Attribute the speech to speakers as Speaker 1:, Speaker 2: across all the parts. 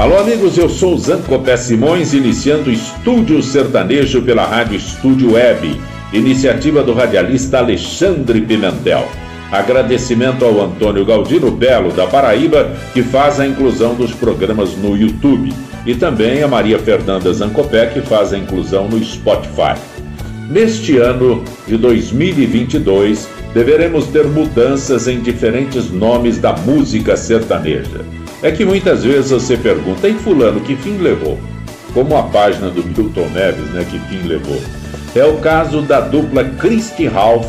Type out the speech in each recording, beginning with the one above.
Speaker 1: Alô, amigos, eu sou Zancopé Simões, iniciando Estúdio Sertanejo pela Rádio Estúdio Web, iniciativa do radialista Alexandre Pimentel. Agradecimento ao Antônio Galdino Belo, da Paraíba, que faz a inclusão dos programas no YouTube, e também a Maria Fernanda Zancopé, que faz a inclusão no Spotify. Neste ano de 2022, deveremos ter mudanças em diferentes nomes da música sertaneja. É que muitas vezes você pergunta, e fulano, que fim levou? Como a página do Milton Neves, né, que fim levou? É o caso da dupla Christy Ralph,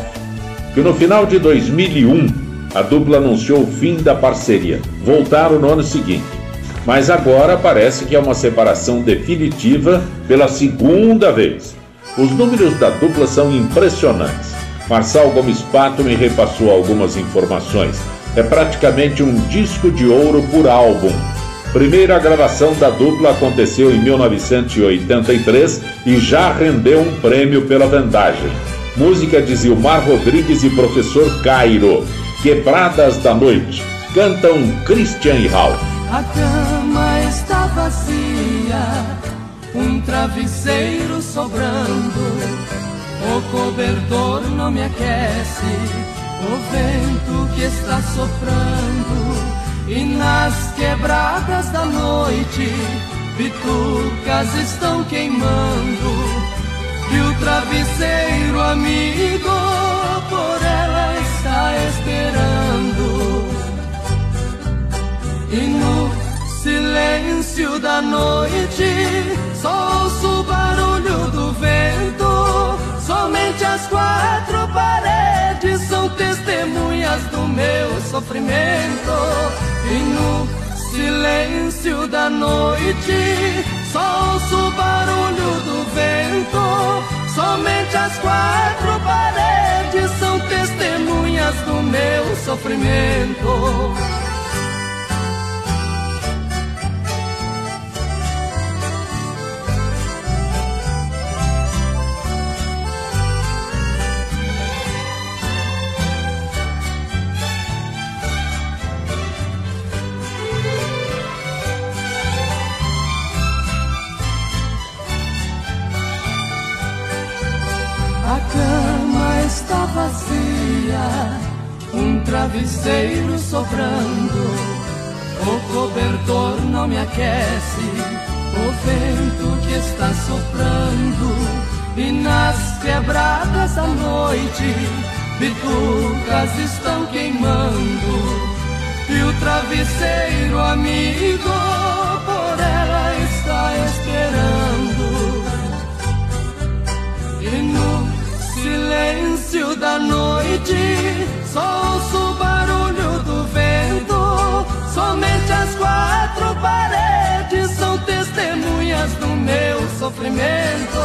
Speaker 1: que no final de 2001 a dupla anunciou o fim da parceria. Voltaram no ano seguinte. Mas agora parece que é uma separação definitiva pela segunda vez. Os números da dupla são impressionantes. Marçal Gomes Pato me repassou algumas informações é praticamente um disco de ouro por álbum. Primeira gravação da dupla aconteceu em 1983 e já rendeu um prêmio pela vendagem. Música de Zilmar Rodrigues e Professor Cairo. Quebradas da Noite. Cantam Christian e Ralph.
Speaker 2: A cama está vazia, um travesseiro sobrando. O cobertor não me aquece o vento que está soprando e nas quebradas da noite bitucas estão queimando e o travesseiro amigo por ela está esperando. E no silêncio da noite só ouço o barulho do vento somente as quatro testemunhas do meu sofrimento. E no silêncio da noite, só ouço o barulho do vento. Somente as quatro paredes são testemunhas do meu sofrimento. Vazia, um travesseiro sobrando, o cobertor não me aquece, o vento que está soprando, e nas quebradas da noite, bitucas estão queimando, e o travesseiro amigo por ela está esperando. E no silêncio da noite, só ouço o barulho do vento. Somente as quatro paredes são testemunhas do meu sofrimento.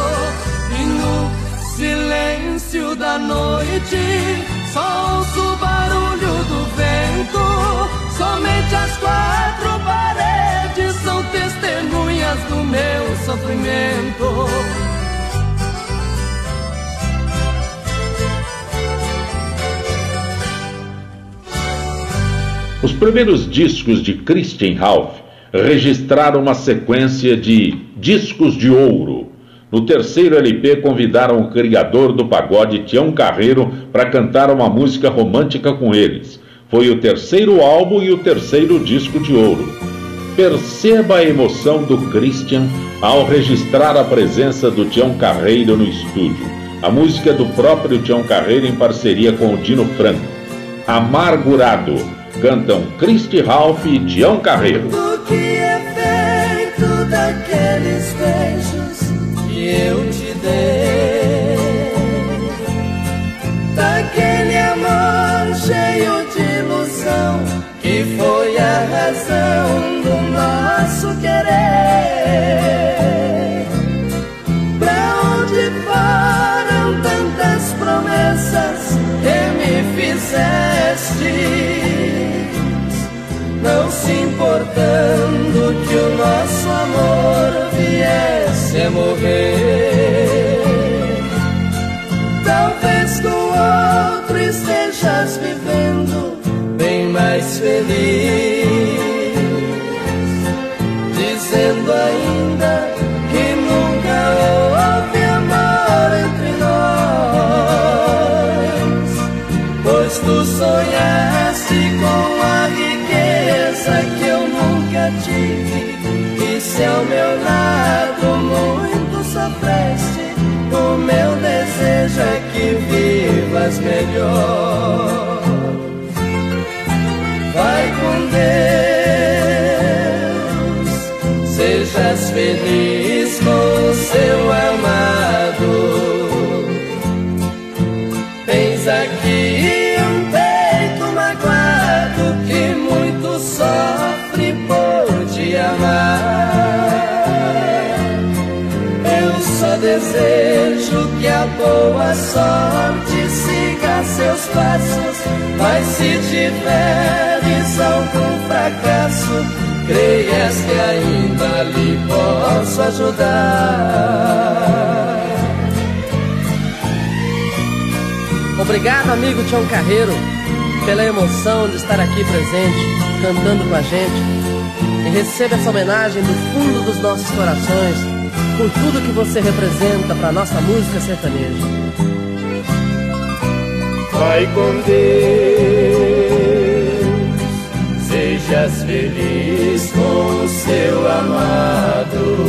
Speaker 2: E no silêncio da noite, só ouço o barulho do vento. Somente as quatro paredes são testemunhas do meu sofrimento.
Speaker 1: Os primeiros discos de Christian Ralph registraram uma sequência de discos de ouro. No terceiro LP, convidaram o criador do pagode Tião Carreiro para cantar uma música romântica com eles. Foi o terceiro álbum e o terceiro disco de ouro. Perceba a emoção do Christian ao registrar a presença do Tião Carreiro no estúdio. A música do próprio Tião Carreiro em parceria com o Dino Franco. Amargurado Cantam Cristi Ralph e Tião Carreiro.
Speaker 2: O que é feito daqueles beijos que eu te dei? Daquele amor cheio de ilusão que foi a razão do nosso querer. promessas que me fizeste, não se importando que o nosso amor viesse a morrer. Talvez com outro estejas vivendo bem mais feliz, lado muito sofreste o meu desejo é que vivas melhor. Vai com Deus sejas feliz com seu amado desejo que a boa sorte siga seus passos, mas se tiveres algum fracasso, creias que ainda lhe posso ajudar.
Speaker 3: Obrigado, amigo Tião Carreiro pela emoção de estar aqui presente, cantando com a gente. E receba essa homenagem do fundo dos nossos corações por tudo que você representa para nossa música sertaneja.
Speaker 2: Vai com Deus, sejas feliz com o seu amado.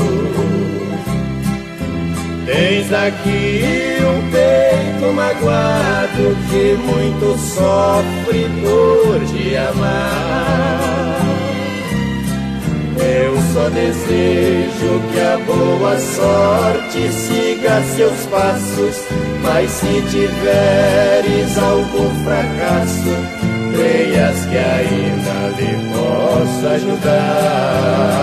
Speaker 2: Tens aqui um peito magoado que muito sofre por te amar. Eu só desejo que a boa sorte siga seus passos, mas se tiveres algum fracasso, creias que ainda lhe posso ajudar.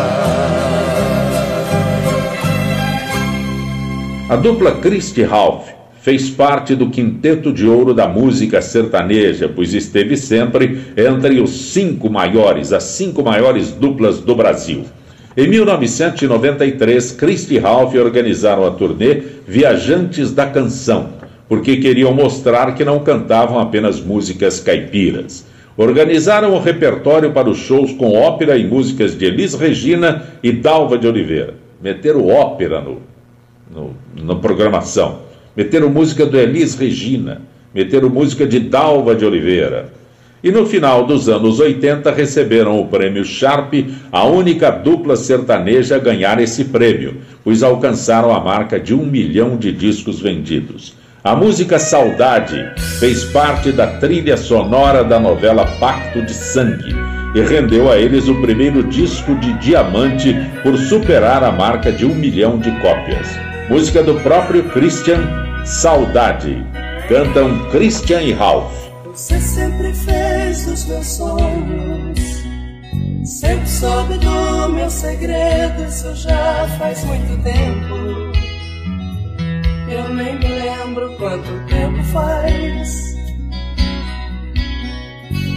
Speaker 1: A dupla Christy Ralph fez parte do quinteto de ouro da música sertaneja, pois esteve sempre entre os cinco maiores, as cinco maiores duplas do Brasil. Em 1993, Christy Ralph organizaram a turnê Viajantes da Canção, porque queriam mostrar que não cantavam apenas músicas caipiras. Organizaram o repertório para os shows com ópera e músicas de Elis Regina e Dalva de Oliveira. Meteram ópera no, no, na programação. Meteram música do Elis Regina, meteram música de Dalva de Oliveira. E no final dos anos 80 receberam o prêmio Sharp, a única dupla sertaneja a ganhar esse prêmio, pois alcançaram a marca de um milhão de discos vendidos. A música Saudade fez parte da trilha sonora da novela Pacto de Sangue e rendeu a eles o primeiro disco de diamante por superar a marca de um milhão de cópias. Música do próprio Christian, Saudade. Cantam Christian e Ralph.
Speaker 2: Você sempre fez os meus sonhos, sempre soube do meu segredo, isso já faz muito tempo. Eu nem me lembro quanto tempo faz.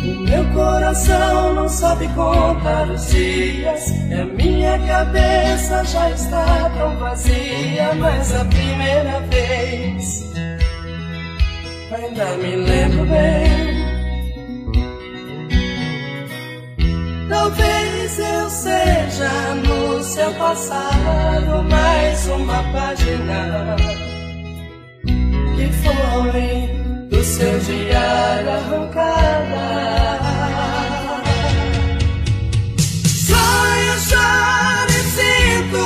Speaker 2: O meu coração não sabe contar os dias. E a minha cabeça já está tão vazia Mas a primeira vez Ainda me lembro bem. Talvez eu seja no seu passado mais uma página que foi do seu diário arrancada. Sonho, choro e sinto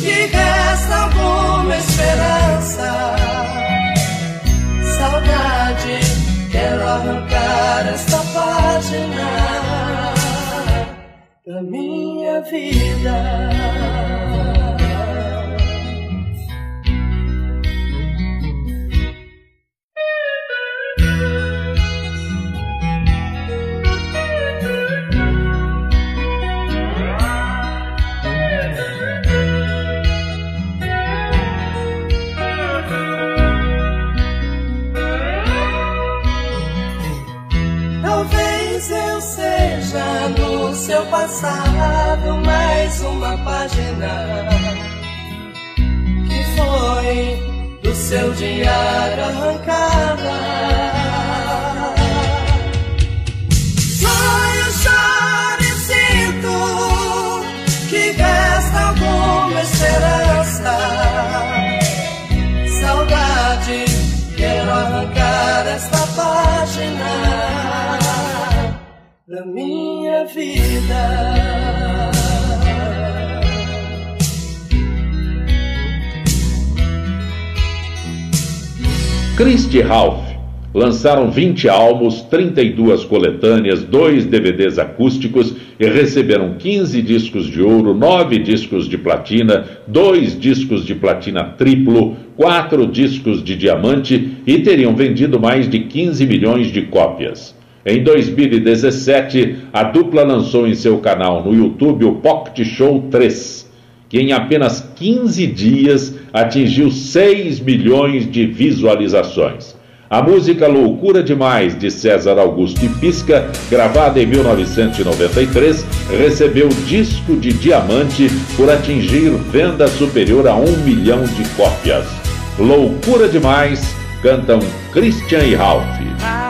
Speaker 2: que resta alguma esperança. Saudade, quero arrancar esta página da minha vida. Diário arrancada. Sonho, choro e sinto que resta alguma esperança. Saudade, quero arrancar esta página da minha vida.
Speaker 1: Christy Ralph lançaram 20 álbuns, 32 coletâneas, 2 DVDs acústicos e receberam 15 discos de ouro, 9 discos de platina, 2 discos de platina triplo, 4 discos de diamante e teriam vendido mais de 15 milhões de cópias. Em 2017, a dupla lançou em seu canal no YouTube o Pocket Show 3, que em apenas 15 dias atingiu 6 milhões de visualizações. A música Loucura Demais, de César Augusto e Pisca, gravada em 1993, recebeu disco de diamante por atingir venda superior a um milhão de cópias. Loucura Demais, cantam Christian e Ralph.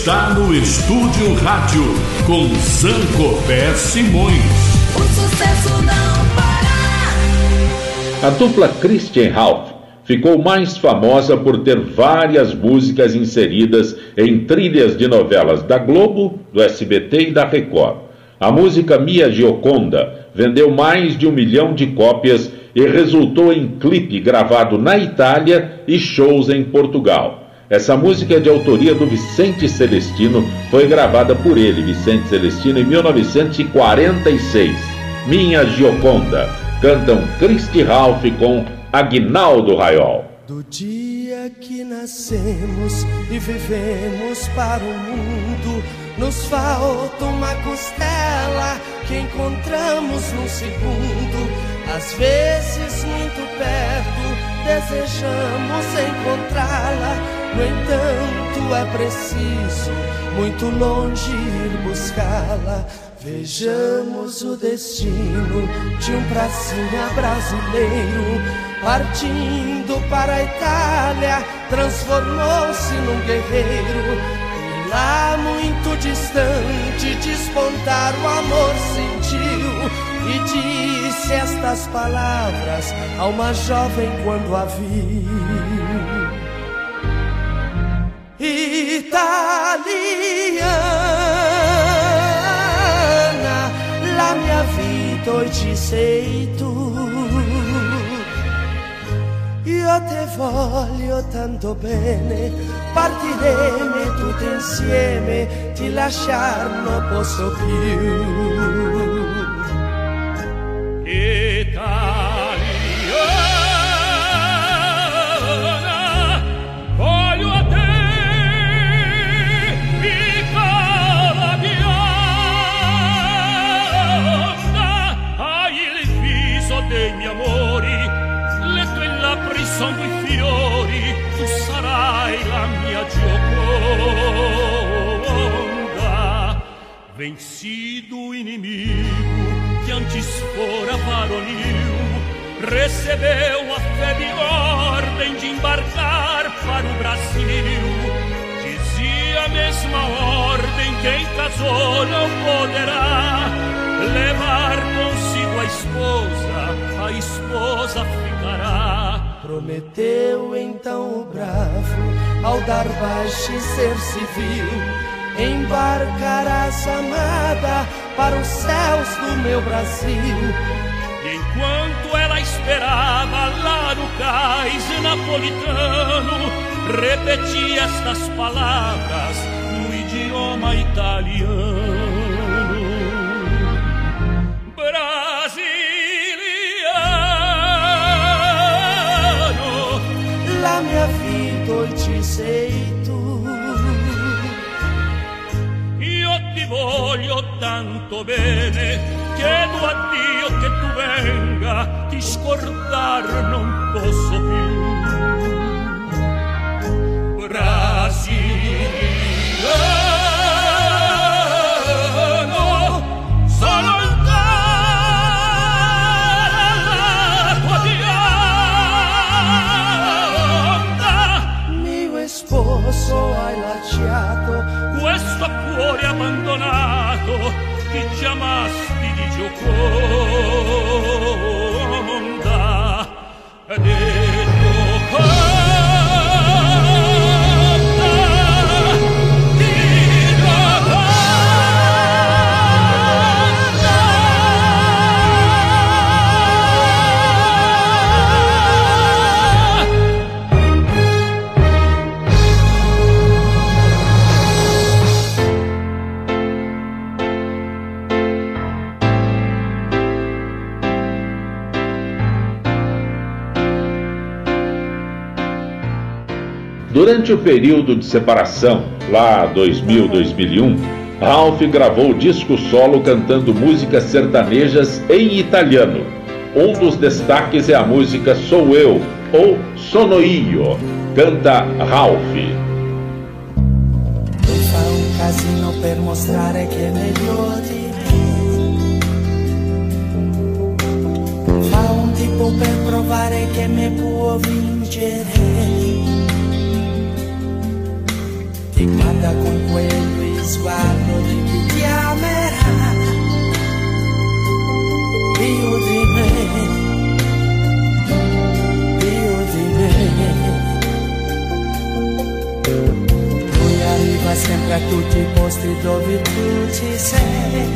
Speaker 4: Está no Estúdio Rádio com Zancopé Simões.
Speaker 2: O sucesso não
Speaker 1: para. A dupla Christian Ralph ficou mais famosa por ter várias músicas inseridas em trilhas de novelas da Globo, do SBT e da Record. A música Mia Gioconda vendeu mais de um milhão de cópias e resultou em clipe gravado na Itália e shows em Portugal. Essa música é de autoria do Vicente Celestino, foi gravada por ele, Vicente Celestino, em 1946. Minha Gioconda. Cantam Christy Ralph com Agnaldo Raiol.
Speaker 5: Do dia que nascemos e vivemos para o mundo, nos falta uma costela que encontramos num segundo. Às vezes, muito perto, desejamos encontrá-la no entanto, é preciso muito longe ir buscá-la. Vejamos o destino de um pracinha brasileiro partindo para a Itália, transformou-se num guerreiro. Lá muito distante despontar o amor sentiu e disse estas palavras a uma jovem quando a viu italiana, la mia vita oggi sei tu. Io te voglio tanto bene, partiremo tutti insieme, ti lasciar non posso più.
Speaker 6: Vencido o inimigo que antes fora varonil, recebeu a febre ordem de embarcar para o Brasil. Dizia a mesma ordem: quem casou não poderá levar consigo a esposa, a esposa ficará.
Speaker 5: Prometeu então o bravo ao dar baixo e ser civil embarcarás amada para os céus do meu Brasil.
Speaker 6: E enquanto ela esperava lá no cais napolitano, repetia estas palavras no idioma italiano.
Speaker 5: La mia vita oggi sei
Speaker 6: voglio tanto bene, chiedo a Dio che tu venga, ti scordar non posso più. baciato questo cuore abbandonato che chiamasti di Gioconda. Ed è
Speaker 1: Durante o período de separação, lá 2000, 2001, Ralph gravou disco solo cantando músicas sertanejas em italiano. Um dos destaques é a música Sou Eu ou Sono Io, canta Ralph.
Speaker 5: Fa un tipo per provare che me può vincere. Ti guarda con quello sguardo chi ti amerà più di me, più di me. Lui arriva sempre a tutti i posti dove tu ci sei.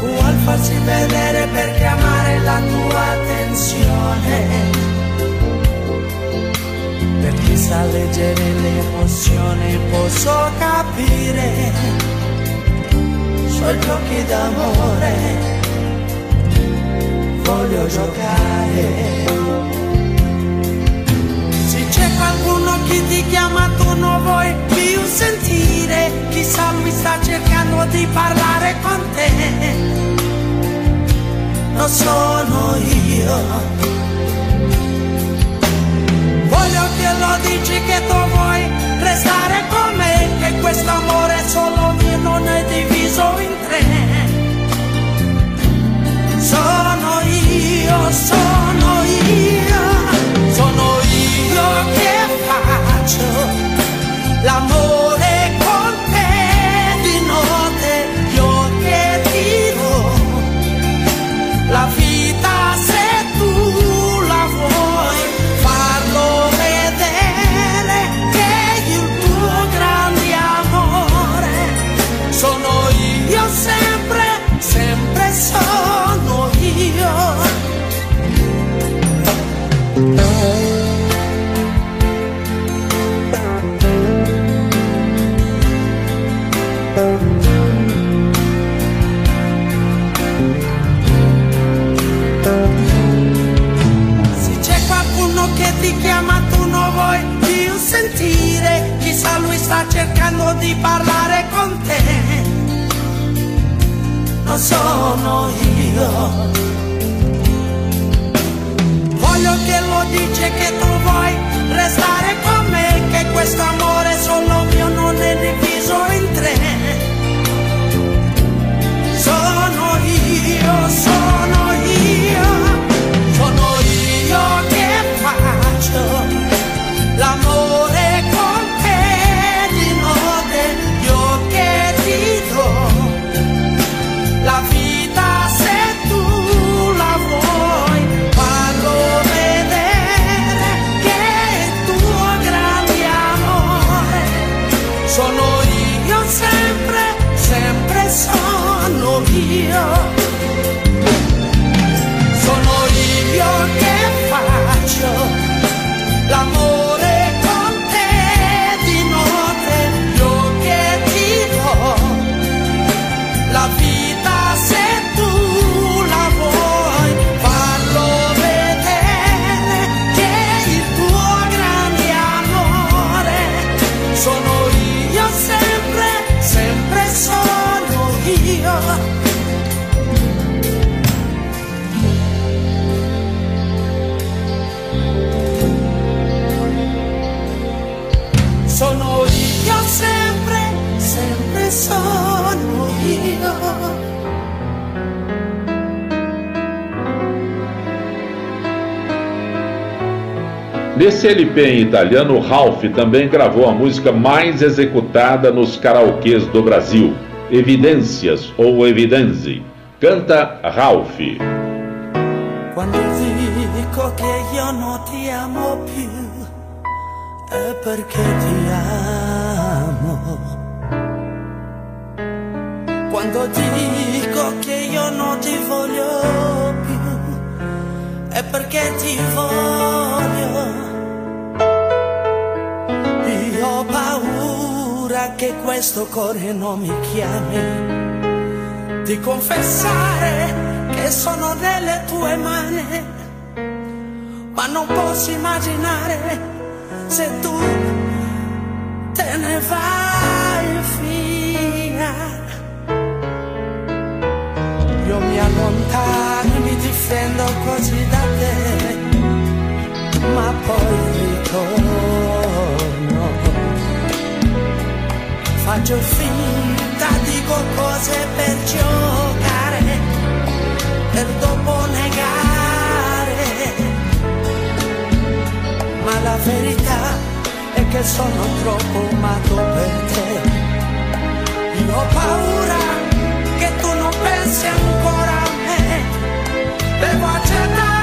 Speaker 5: Vuol farsi vedere per chiamare la tua attenzione sa leggere le emozioni posso capire suoi giochi d'amore. Voglio giocare. Se c'è qualcuno che ti chiama tu non vuoi più sentire. Chissà lui sta cercando di parlare con te. Non sono io dici che tu vuoi restare con me, che questo amore è solo mio, non è diviso in tre. Sono io, sono io, sono io che faccio di parlare con te. Non sono io. Voglio che lo dice che tu vuoi restare con me Che questo amore solo mio non è diviso in tre. Sono io,
Speaker 1: Nesse LP em italiano, Ralph também gravou a música mais executada nos karaokês do Brasil, Evidências ou Evidenze. Canta Ralph.
Speaker 5: Quando dico che io non ti amo più, è perché ti amo. Quando dico che io non ti voglio più, è perché ti voglio. Che questo cuore non mi chiami di confessare che sono nelle tue mani, ma non posso immaginare se tu te ne vai via. Io mi allontano mi difendo così da te, ma poi ritorno. Faccio finta, dico cose per giocare, per dopo negare. Ma la verità è che sono troppo matto per te. Io ho paura che tu non pensi ancora a me. Devo accettare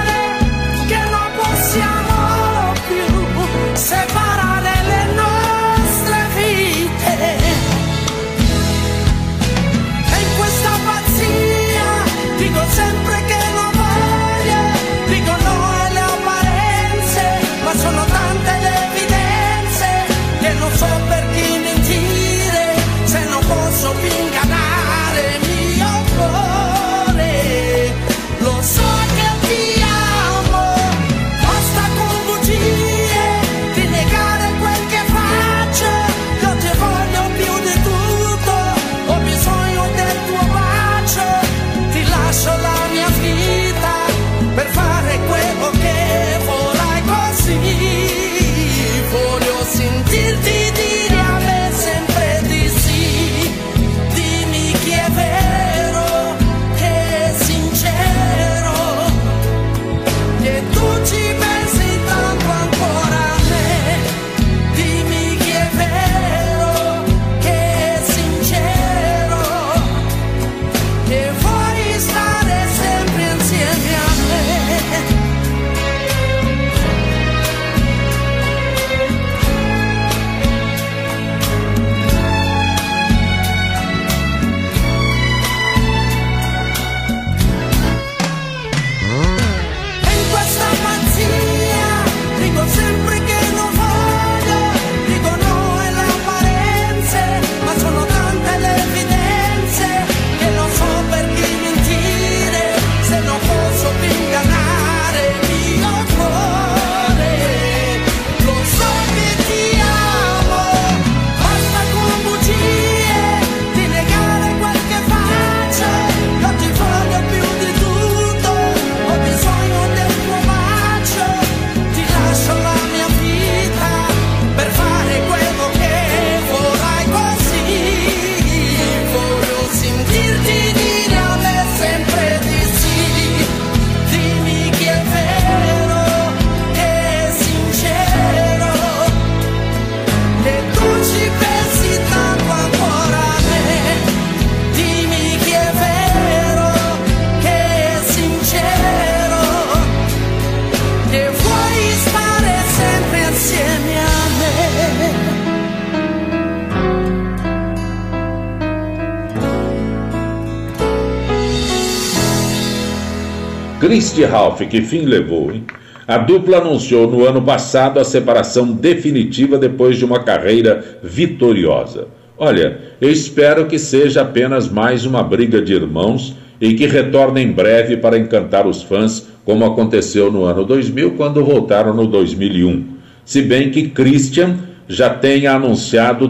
Speaker 1: Christy Ralph, que fim levou, hein? A dupla anunciou no ano passado a separação definitiva depois de uma carreira vitoriosa. Olha, eu espero que seja apenas mais uma briga de irmãos e que retornem em breve para encantar os fãs, como aconteceu no ano 2000, quando voltaram no 2001. Se bem que Christian já tenha anunciado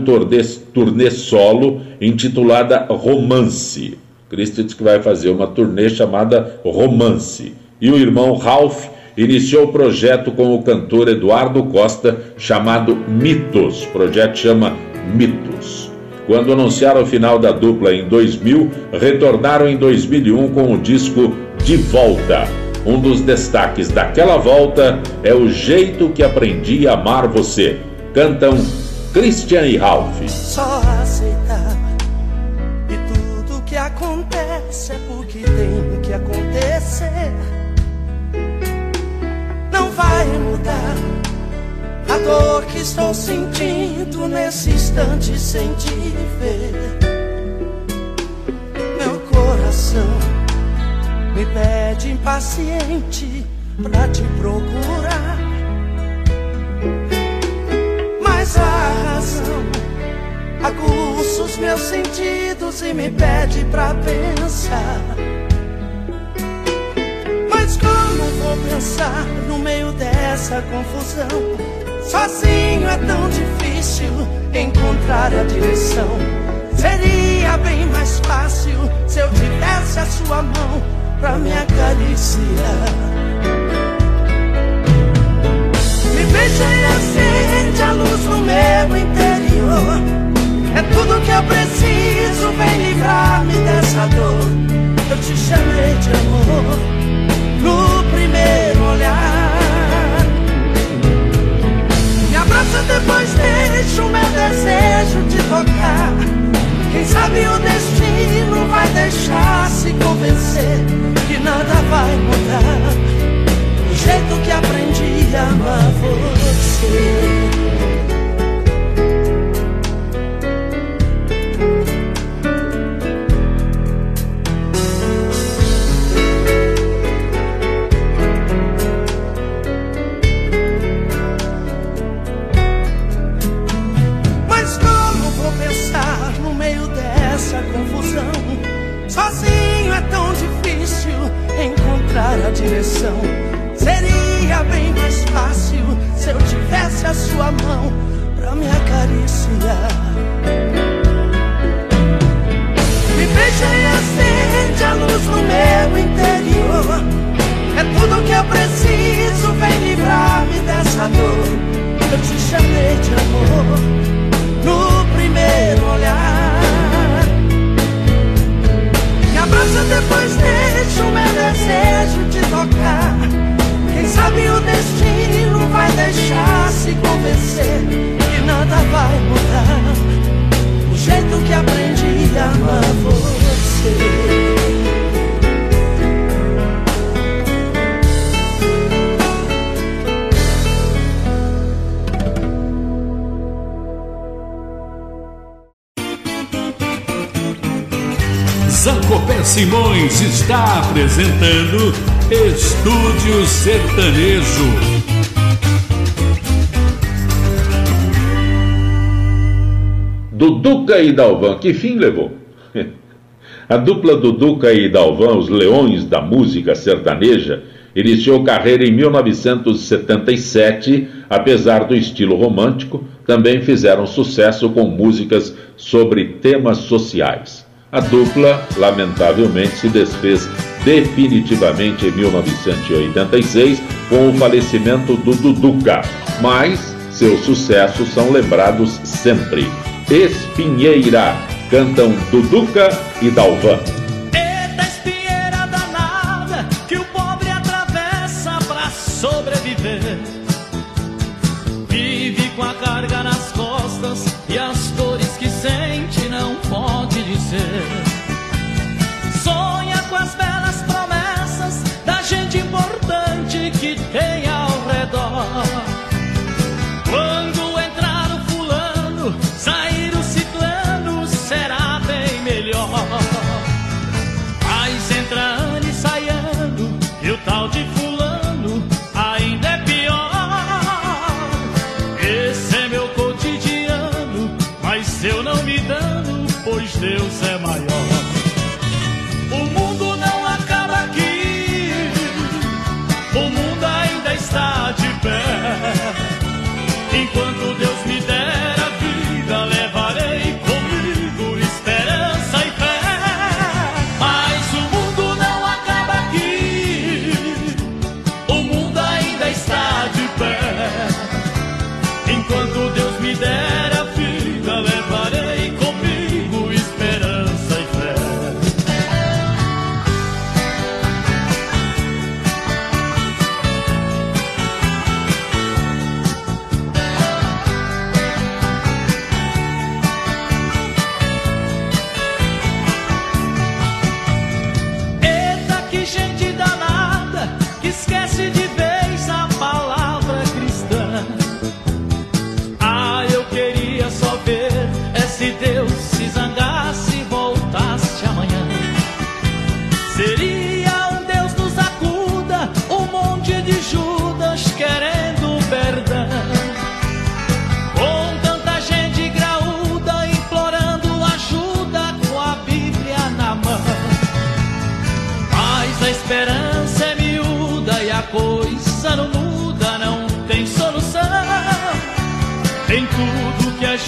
Speaker 1: turnê solo intitulada Romance. Christian diz que vai fazer uma turnê chamada Romance. E o irmão Ralph iniciou o projeto com o cantor Eduardo Costa, chamado Mitos. O projeto chama Mitos. Quando anunciaram o final da dupla em 2000, retornaram em 2001 com o disco De Volta. Um dos destaques daquela volta é o jeito que aprendi a amar você. Cantam Christian e Ralph.
Speaker 5: Acontece é porque tem que acontecer. Não vai mudar a dor que estou sentindo nesse instante sem te ver. Meu coração me pede impaciente pra te procurar. Mas a razão aguça os meus sentidos e me pede pra pensar. Mas como vou pensar no meio dessa confusão? Sozinho é tão difícil encontrar a direção. Seria bem mais fácil se eu tivesse a sua mão pra me acariciar. Me beija e acende a luz no meu interior. É tudo que eu preciso, vem livrar-me dessa dor. Eu te chamei de amor no primeiro olhar. Me abraça, depois deixa o meu desejo de tocar. Quem sabe o destino vai deixar se convencer que nada vai mudar. Do jeito que aprendi a amar você. essa confusão. Sozinho é tão difícil encontrar a direção. Seria bem mais fácil se eu tivesse a sua mão pra me acariciar. Me beijei, acende a luz no meu interior. É tudo que eu preciso, vem livrar-me dessa dor. Eu te chamei de amor. Tocar. Quem sabe o destino vai deixar se convencer que nada vai mudar. O jeito que aprendi a amar você.
Speaker 6: Zancopé Simões está apresentando Estúdio Sertanejo.
Speaker 1: Duduca e Dalvan, que fim levou? A dupla Duduca e Dalvan, os leões da música sertaneja, iniciou carreira em 1977, apesar do estilo romântico, também fizeram sucesso com músicas sobre temas sociais. A dupla, lamentavelmente, se desfez definitivamente em 1986 com o falecimento do Duduca, mas seus sucessos são lembrados sempre. Espinheira cantam Duduca e Dalvan.
Speaker 7: E as dores que sente não pode dizer. Enquanto Deus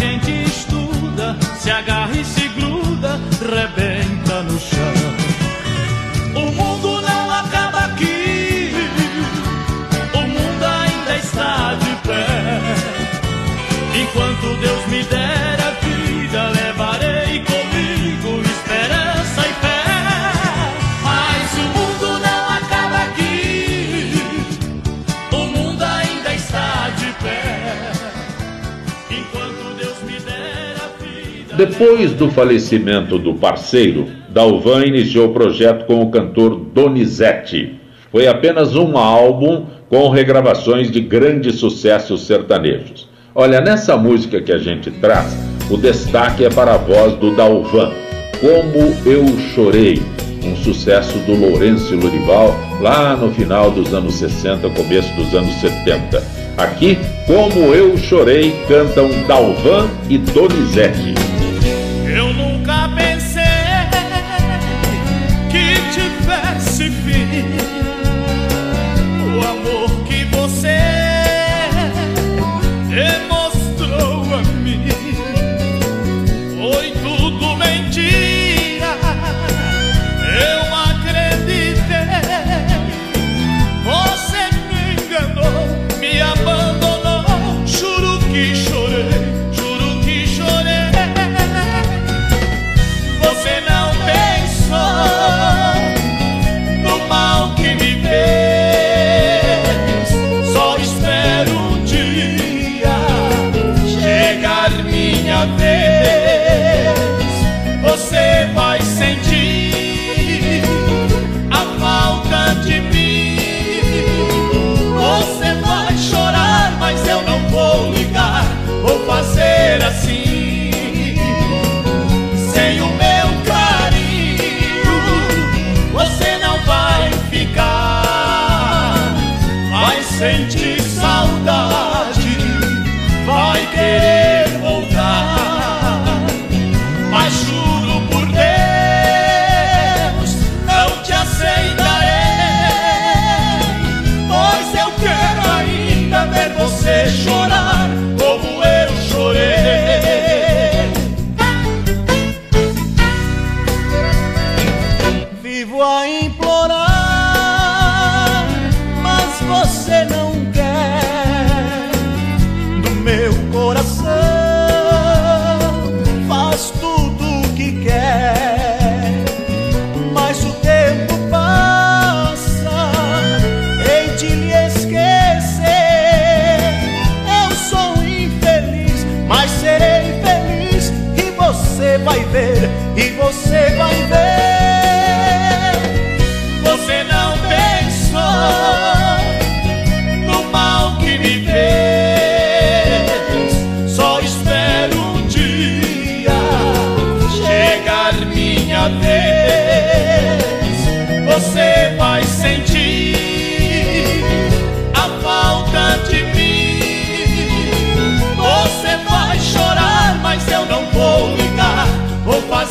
Speaker 7: gente estuda, se agarra
Speaker 1: Depois do falecimento do parceiro, Dalvan iniciou o projeto com o cantor Donizete. Foi apenas um álbum com regravações de grandes sucessos sertanejos. Olha, nessa música que a gente traz, o destaque é para a voz do Dalvan, Como Eu Chorei, um sucesso do Lourenço Lurival lá no final dos anos 60, começo dos anos 70. Aqui, Como Eu Chorei, cantam Dalvan e Donizete.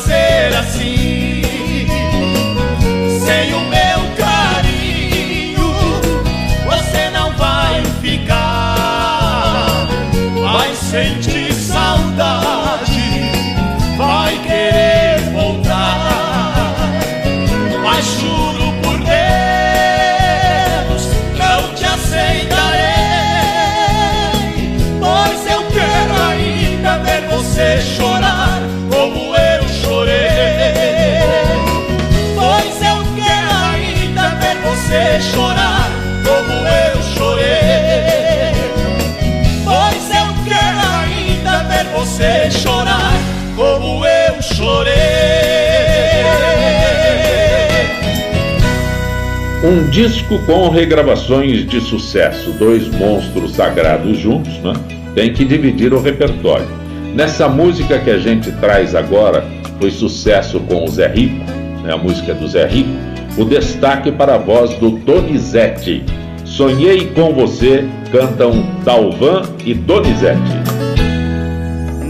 Speaker 8: Vou fazer você chorar como eu chorei.
Speaker 1: Um disco com regravações de sucesso, dois monstros sagrados juntos, né? Tem que dividir o repertório. Nessa música que a gente traz agora, foi sucesso com o Zé Rico, né? a música do Zé Rico, o destaque para a voz do Donizete. Sonhei com você, cantam Dalvan e Donizete.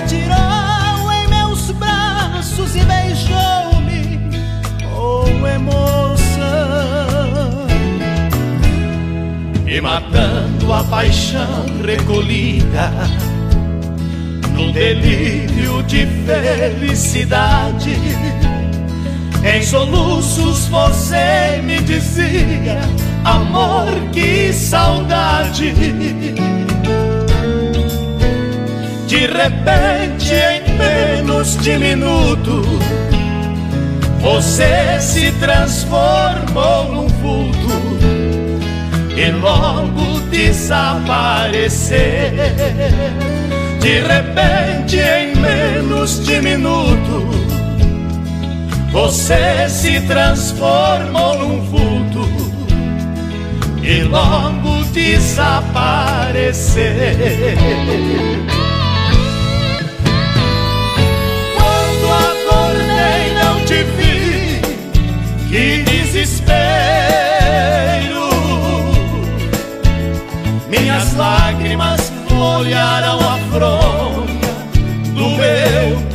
Speaker 8: atirou em meus braços e beijou-me com emoção. E matando a paixão recolhida num delírio de felicidade. Em soluços você me dizia, amor, que saudade. De repente, em menos de minuto, você se transformou num vulto e logo desapareceu. De repente, em menos de minuto, você se transformou num vulto e logo desapareceu. Que desespero. Minhas lágrimas molharam a fronha do meu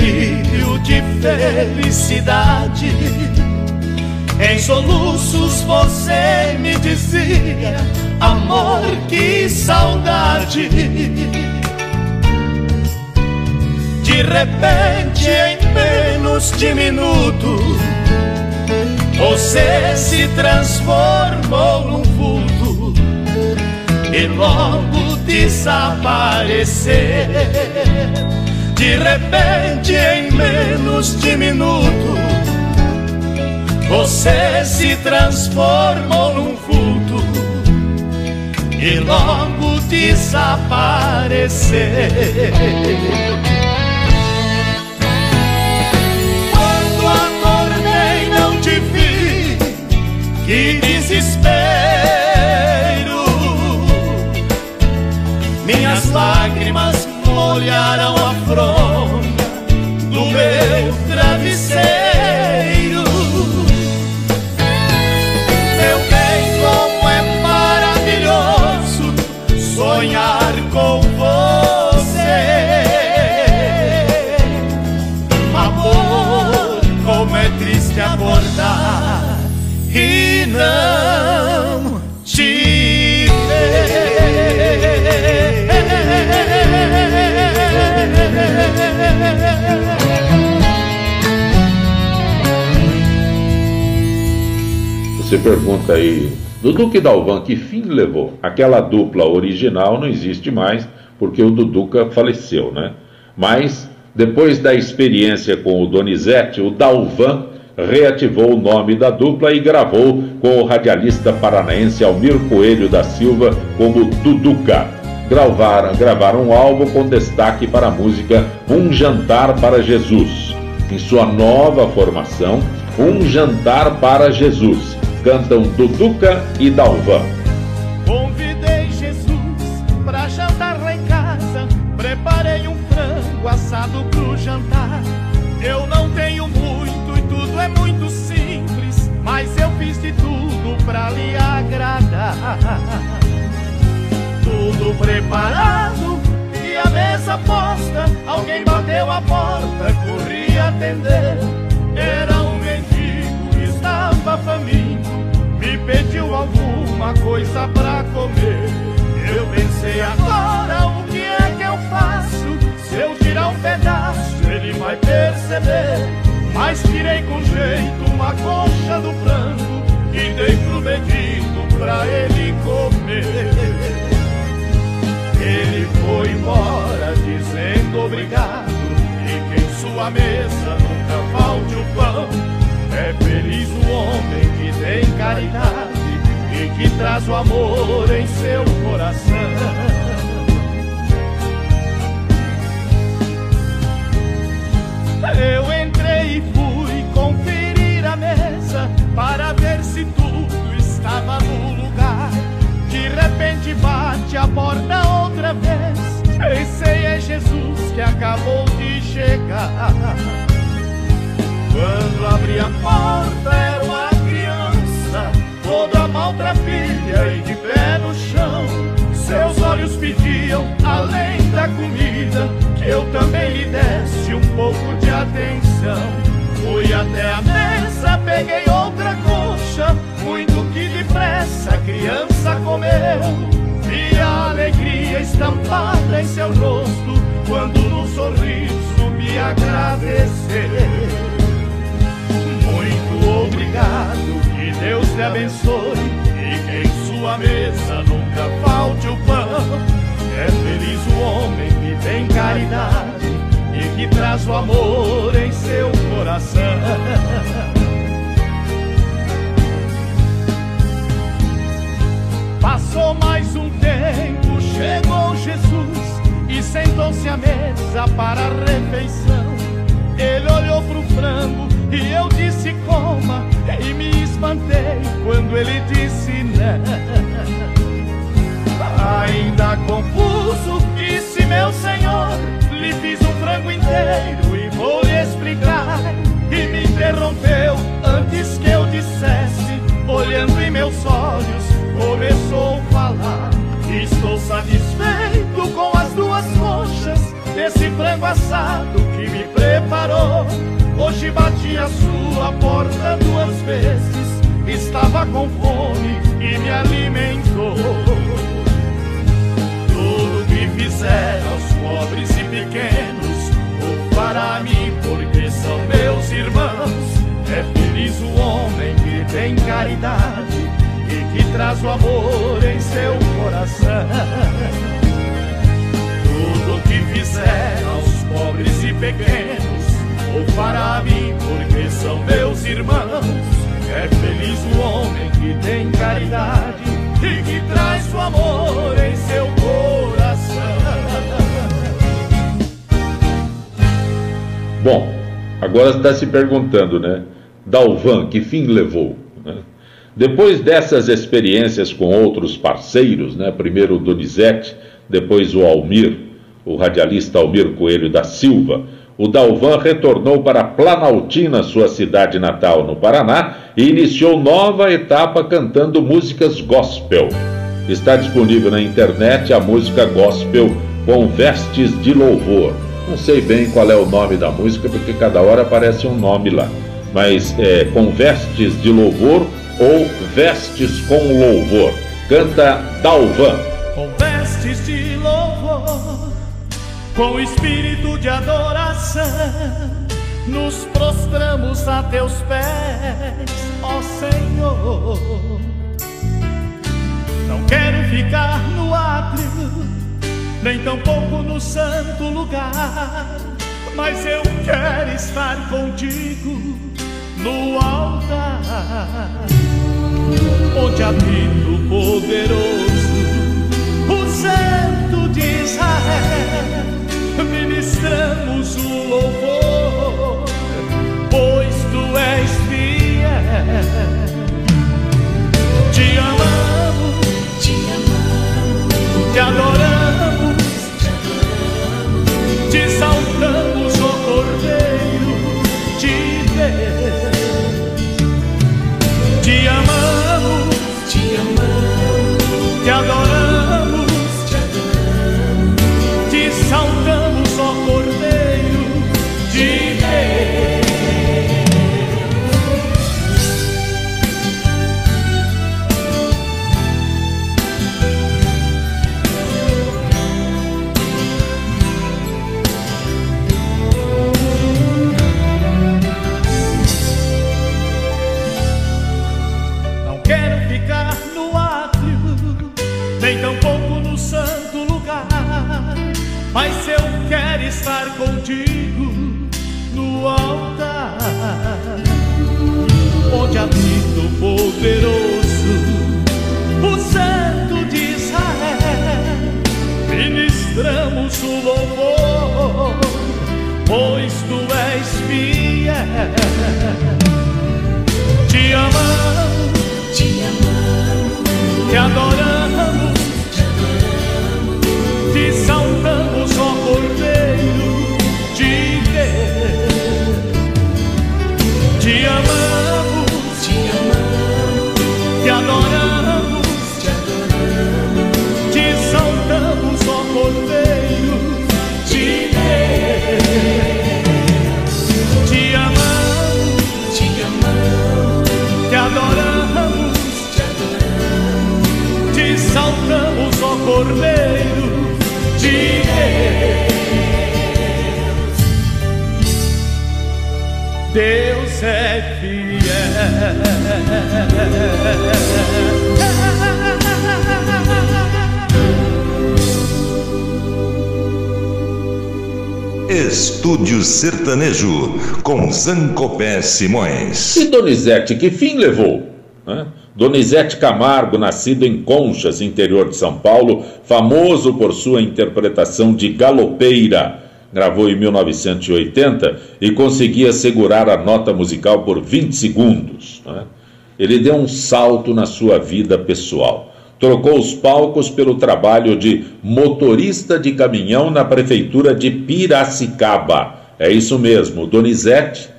Speaker 8: delírio de felicidade. Em soluços você me dizia: Amor, que saudade. De repente, em menos de minuto, você se transformou num vulto e logo desaparecer. De repente, em menos de minuto, você se transformou num vulto e logo desaparecer. Quando acordei, não te vi, que desespero. Minhas lágrimas molharam a fronha do meu
Speaker 1: pergunta aí, do Duque Dalvan, que fim levou? Aquela dupla original não existe mais, porque o Duduca faleceu, né? Mas, depois da experiência com o Donizete, o Dalvan reativou o nome da dupla e gravou com o radialista paranaense Almir Coelho da Silva como Duduca. Gravaram, gravaram um álbum com destaque para a música Um Jantar para Jesus. Em sua nova formação, Um Jantar para Jesus. Cantam Duduca e Dalvan.
Speaker 8: Convidei Jesus pra jantar lá em casa. Preparei um frango assado pro jantar. Eu não tenho muito e tudo é muito simples. Mas eu fiz de tudo pra lhe agradar. Tudo preparado e a mesa posta. Alguém bateu a porta, corri atender. Era um estava faminto. Me pediu alguma coisa pra comer. Eu pensei agora o que é que eu faço? Se eu tirar um pedaço, ele vai perceber. Mas tirei com jeito uma coxa do frango e dei pro mendigo pra ele comer. Ele foi embora dizendo obrigado E que em sua mesa nunca falte o pão É feliz o homem que tem caridade E que traz o amor em seu coração Eu entrei e fui conferir a mesa Para ver se tudo estava no lugar de repente bate a porta outra vez. Pensei é Jesus que acabou de chegar. Quando abri a porta era uma criança, toda maltrapilha e de pé no chão. Seus olhos pediam, além da comida, que eu também lhe desse um pouco de atenção. Fui até a mesa, peguei outra coxa, muito que depressa a criança comeu. Vi a alegria estampada em seu rosto, quando no sorriso me agradeceu. Obrigado, que Deus te abençoe, e que em sua mesa nunca falte o pão. É feliz o homem que tem caridade e que traz o amor em seu coração. Passou mais um tempo, chegou Jesus e sentou-se à mesa para a refeição. Ele olhou pro frango e eu disse coma e me espantei quando ele disse não. Ainda confuso, disse meu senhor, lhe fiz um frango inteiro e vou lhe explicar. E me interrompeu antes que eu dissesse, olhando em meus olhos, começou a falar. Estou Satisfeito com as duas coxas desse frango assado que me preparou. Hoje bati a sua porta duas vezes. Estava com fome e me alimentou. Tudo que fizer aos pobres e pequenos, ou para mim, porque são meus irmãos. É feliz o homem que tem caridade e que traz o amor em seu coração. Tudo que fizer aos pobres e pequenos, ou para mim, porque são meus irmãos. É feliz o homem que tem caridade e que traz o amor em seu coração.
Speaker 1: Bom, agora está se perguntando, né? Dalvan, que fim levou? Né? Depois dessas experiências com outros parceiros, né? primeiro o Donizete, depois o Almir, o radialista Almir Coelho da Silva, o Dalvan retornou para Planaltina, sua cidade natal, no Paraná, e iniciou nova etapa cantando músicas gospel. Está disponível na internet a música gospel com vestes de louvor. Não sei bem qual é o nome da música, porque cada hora aparece um nome lá. Mas é com vestes de louvor ou vestes com louvor. Canta Dalvan.
Speaker 8: Com vestes de louvor, com espírito de adoração, nos prostramos a teus pés, ó Senhor. Não quero ficar no átrio, nem tampouco no santo lugar, mas eu quero estar contigo no altar, onde habita o poderoso, o Santo de Israel. Ministramos o louvor, pois tu és fiel. Te amamos, te amamos, te adoramos, te adoramos, te saltamos, poderoso, o santo de Israel. Ministramos o louvor, pois tu és fiel. Te amamos, te amamos, te adoramos,
Speaker 9: Estúdio Sertanejo com Zancopé Simões.
Speaker 1: E Donizete, que fim levou? Né? Donizete Camargo, nascido em Conchas, interior de São Paulo, famoso por sua interpretação de galopeira, gravou em 1980 e conseguia segurar a nota musical por 20 segundos. né? ele deu um salto na sua vida pessoal. Trocou os palcos pelo trabalho de motorista de caminhão na prefeitura de Piracicaba. É isso mesmo, Donizete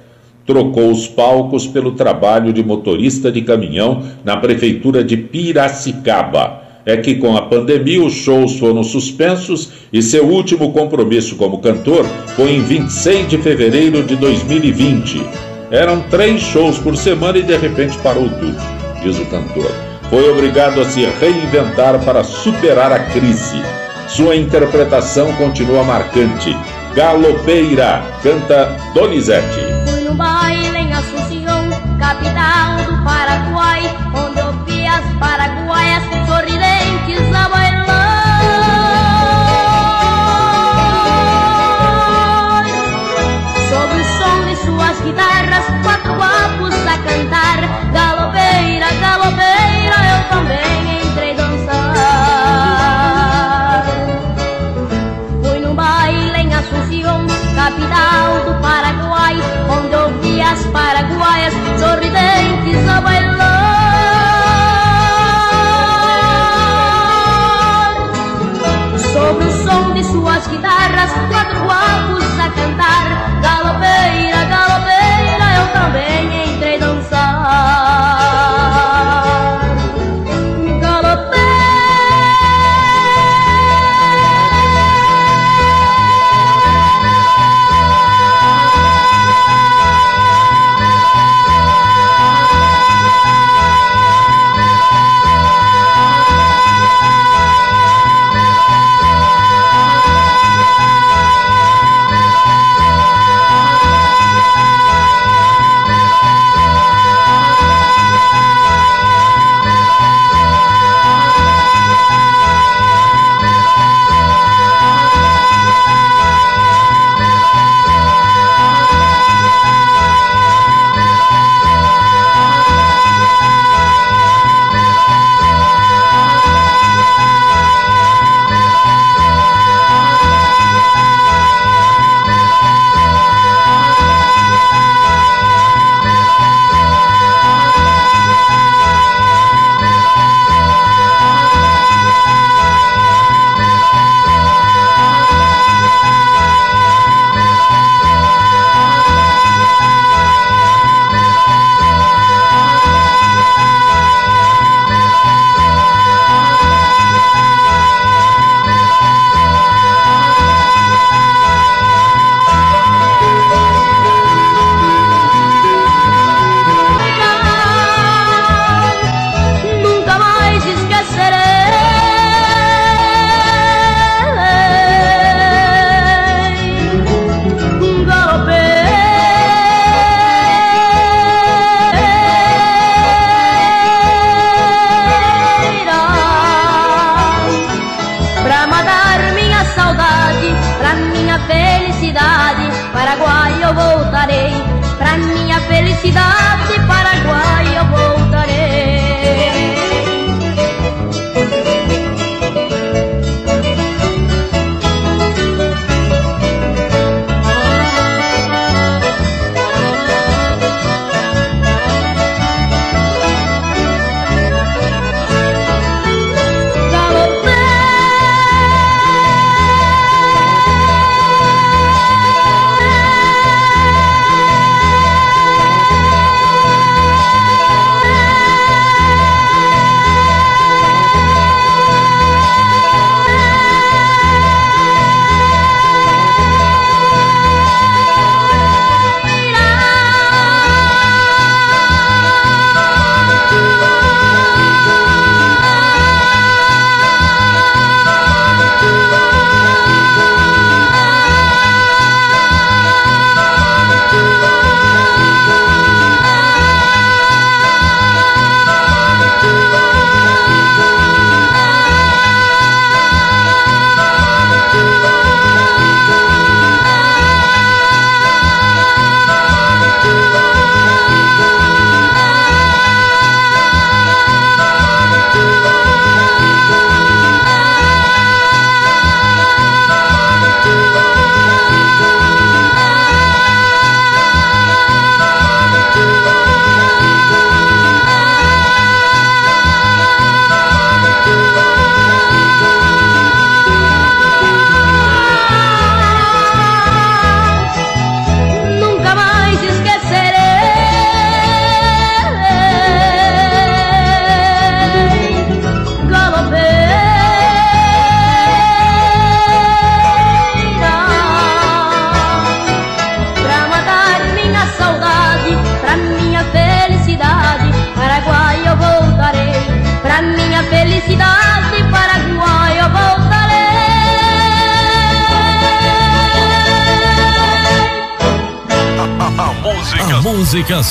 Speaker 1: trocou os palcos pelo trabalho de motorista de caminhão na prefeitura de Piracicaba. É que com a pandemia os shows foram suspensos e seu último compromisso como cantor foi em 26 de fevereiro de 2020. Eram três shows por semana e de repente parou tudo, diz o cantor. Foi obrigado a se reinventar para superar a crise. Sua interpretação continua marcante. Galopeira, canta Donizete.
Speaker 10: No baile em capital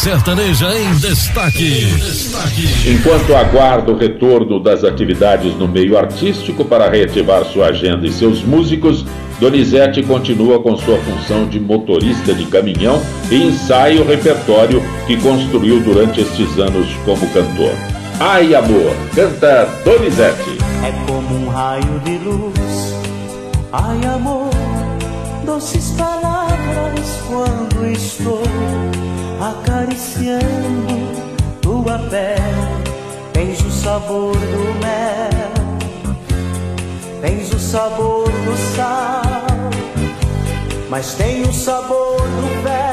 Speaker 4: sertaneja em destaque.
Speaker 1: Enquanto aguarda o retorno das atividades no meio artístico para reativar sua agenda e seus músicos, Donizete continua com sua função de motorista de caminhão e ensaia o repertório que construiu durante estes anos como cantor. Ai amor, canta Donizete.
Speaker 11: É como um raio de luz. Ai amor, doces palavras quando estou acariciando tua pele. Tens o sabor do mel, tens o sabor do sal, mas tem o sabor do véu.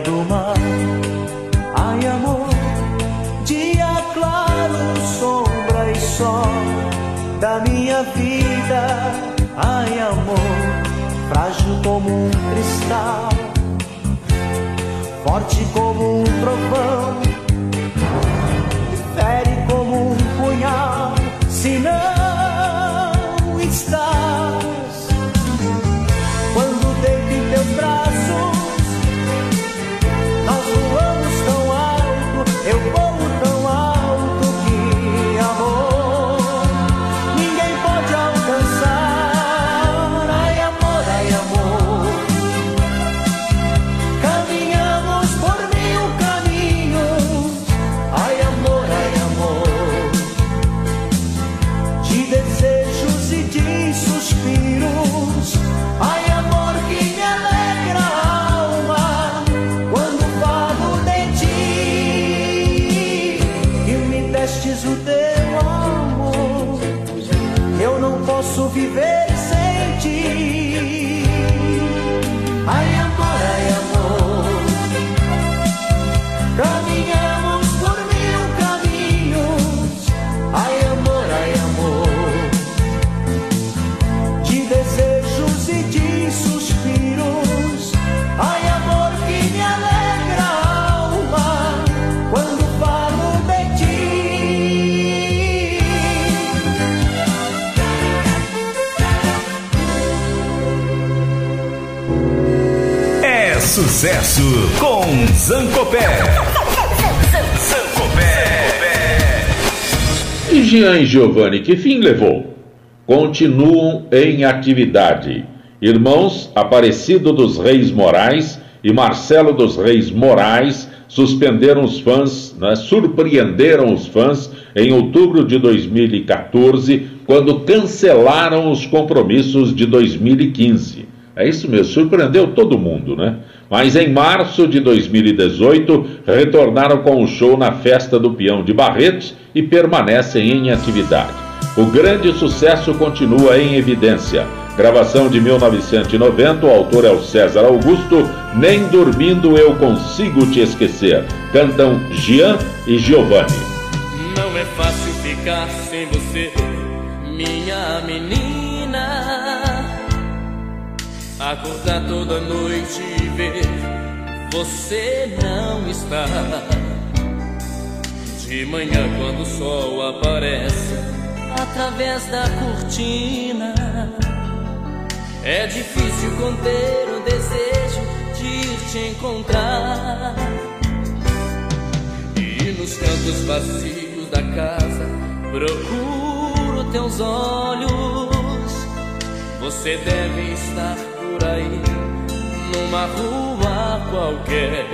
Speaker 11: Do mar. Ai amor, dia claro, sombra e sol da minha vida. Ai amor, frágil como um cristal, forte como um trovão,
Speaker 4: sucesso com Zancopé. Zancopé.
Speaker 1: E Jean e Giovanni, que fim levou? Continuam em atividade. Irmãos Aparecido dos Reis Morais e Marcelo dos Reis Morais suspenderam os fãs, né, surpreenderam os fãs em outubro de 2014, quando cancelaram os compromissos de 2015. É isso mesmo, surpreendeu todo mundo, né? Mas em março de 2018, retornaram com o show na Festa do Peão de Barretos e permanecem em atividade. O grande sucesso continua em evidência. Gravação de 1990, o autor é o César Augusto, Nem Dormindo Eu Consigo Te Esquecer. Cantam Jean e Giovanni.
Speaker 12: Não é fácil ficar sem você, minha menina. Acordar toda noite e ver você não está. De manhã, quando o sol aparece através da cortina, é difícil conter o desejo de ir te encontrar. E nos cantos vazios da casa procuro teus olhos. Você deve estar aí, numa rua qualquer.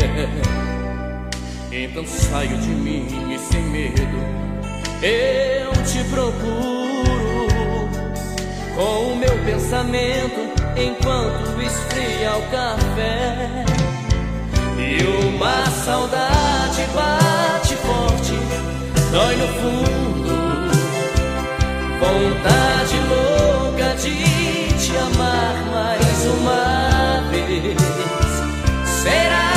Speaker 12: Então saio de mim e sem medo eu te procuro com o meu pensamento enquanto esfria o café. E uma saudade bate forte, dói no fundo. Vontade louca de te amar mais uma vez. Será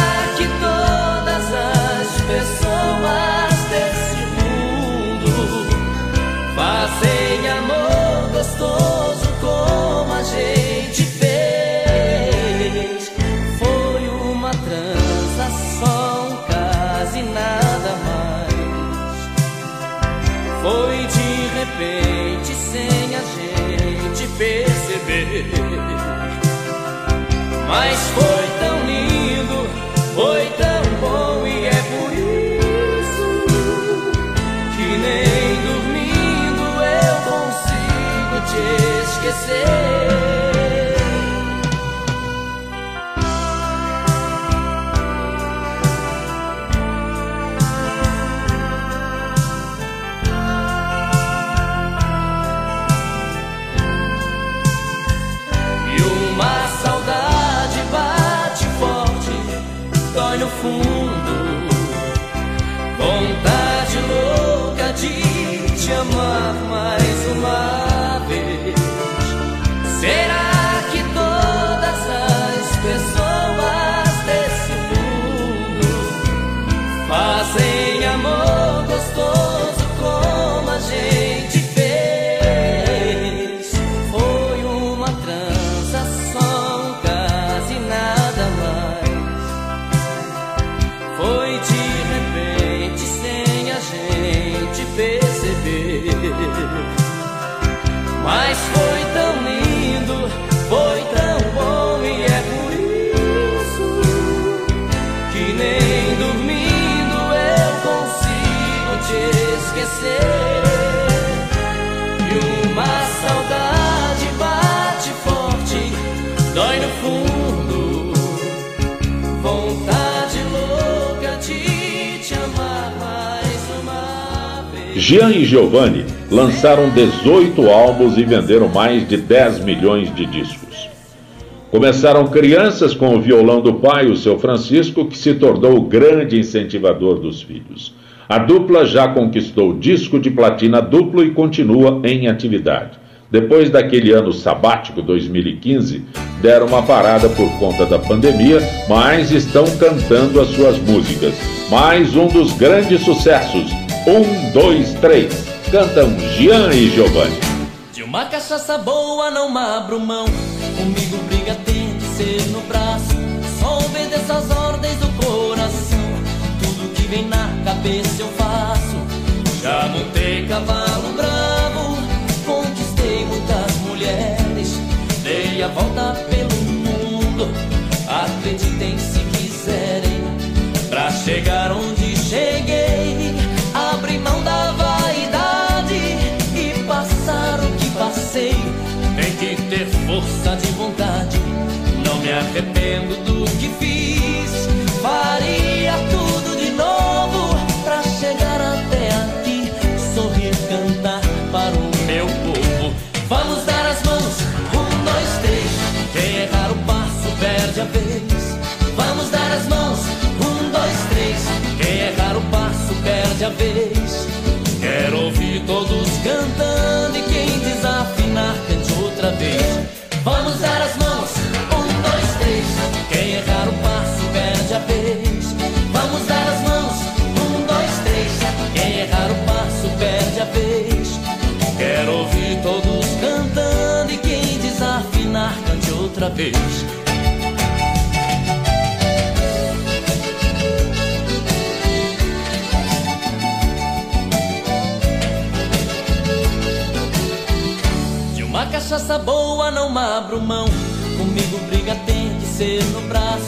Speaker 12: Mas foi tão lindo, foi tão bom e é por isso que nem dormindo eu consigo te esquecer.
Speaker 1: Jean e Giovanni lançaram 18 álbuns e venderam mais de 10 milhões de discos. Começaram crianças com o violão do pai, o seu Francisco, que se tornou o grande incentivador dos filhos. A dupla já conquistou disco de platina duplo e continua em atividade. Depois daquele ano sabático 2015, deram uma parada por conta da pandemia, mas estão cantando as suas músicas. Mais um dos grandes sucessos. Um, dois, três. Cantam Jean e Giovanni.
Speaker 12: De uma cachaça boa não abro mão. Comigo briga tem que ser no braço. Só obedeço as ordens do coração. Tudo que vem na cabeça eu faço. Já montei cavalo bravo. Conquistei muitas mulheres. Dei a volta pelo mundo. Acreditem se quiserem. Pra chegar onde força de vontade. Não me arrependo do que fiz. Faria tudo de novo pra chegar até aqui. Sorrir, cantar para o meu povo. Vamos dar as mãos. Um, dois, três. Quem errar o passo perde a vez. Vamos dar as mãos. Vez. De uma cachaça boa não abro mão. Comigo briga tem que ser no braço.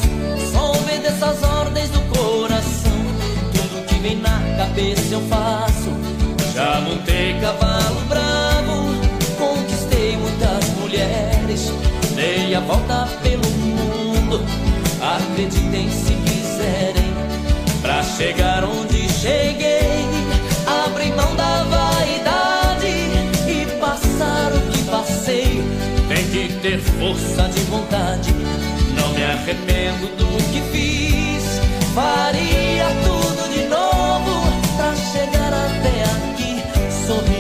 Speaker 12: Só obedeço as ordens do coração. Tudo que vem na cabeça eu faço. Já montei cavalo bravo. Conquistei muitas mulheres a volta pelo mundo. Acreditem se quiserem, pra chegar onde cheguei. Abre mão da vaidade e passar o que passei. Tem que ter força de vontade. Não me arrependo do que fiz. Faria tudo de novo pra chegar até aqui. Sobre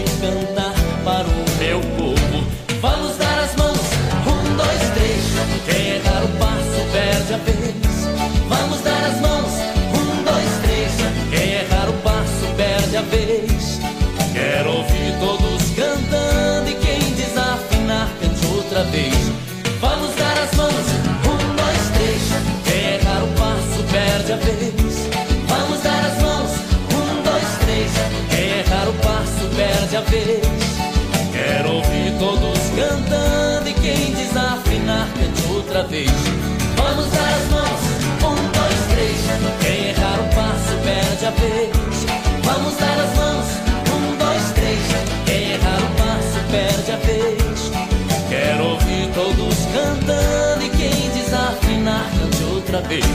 Speaker 12: outra vez.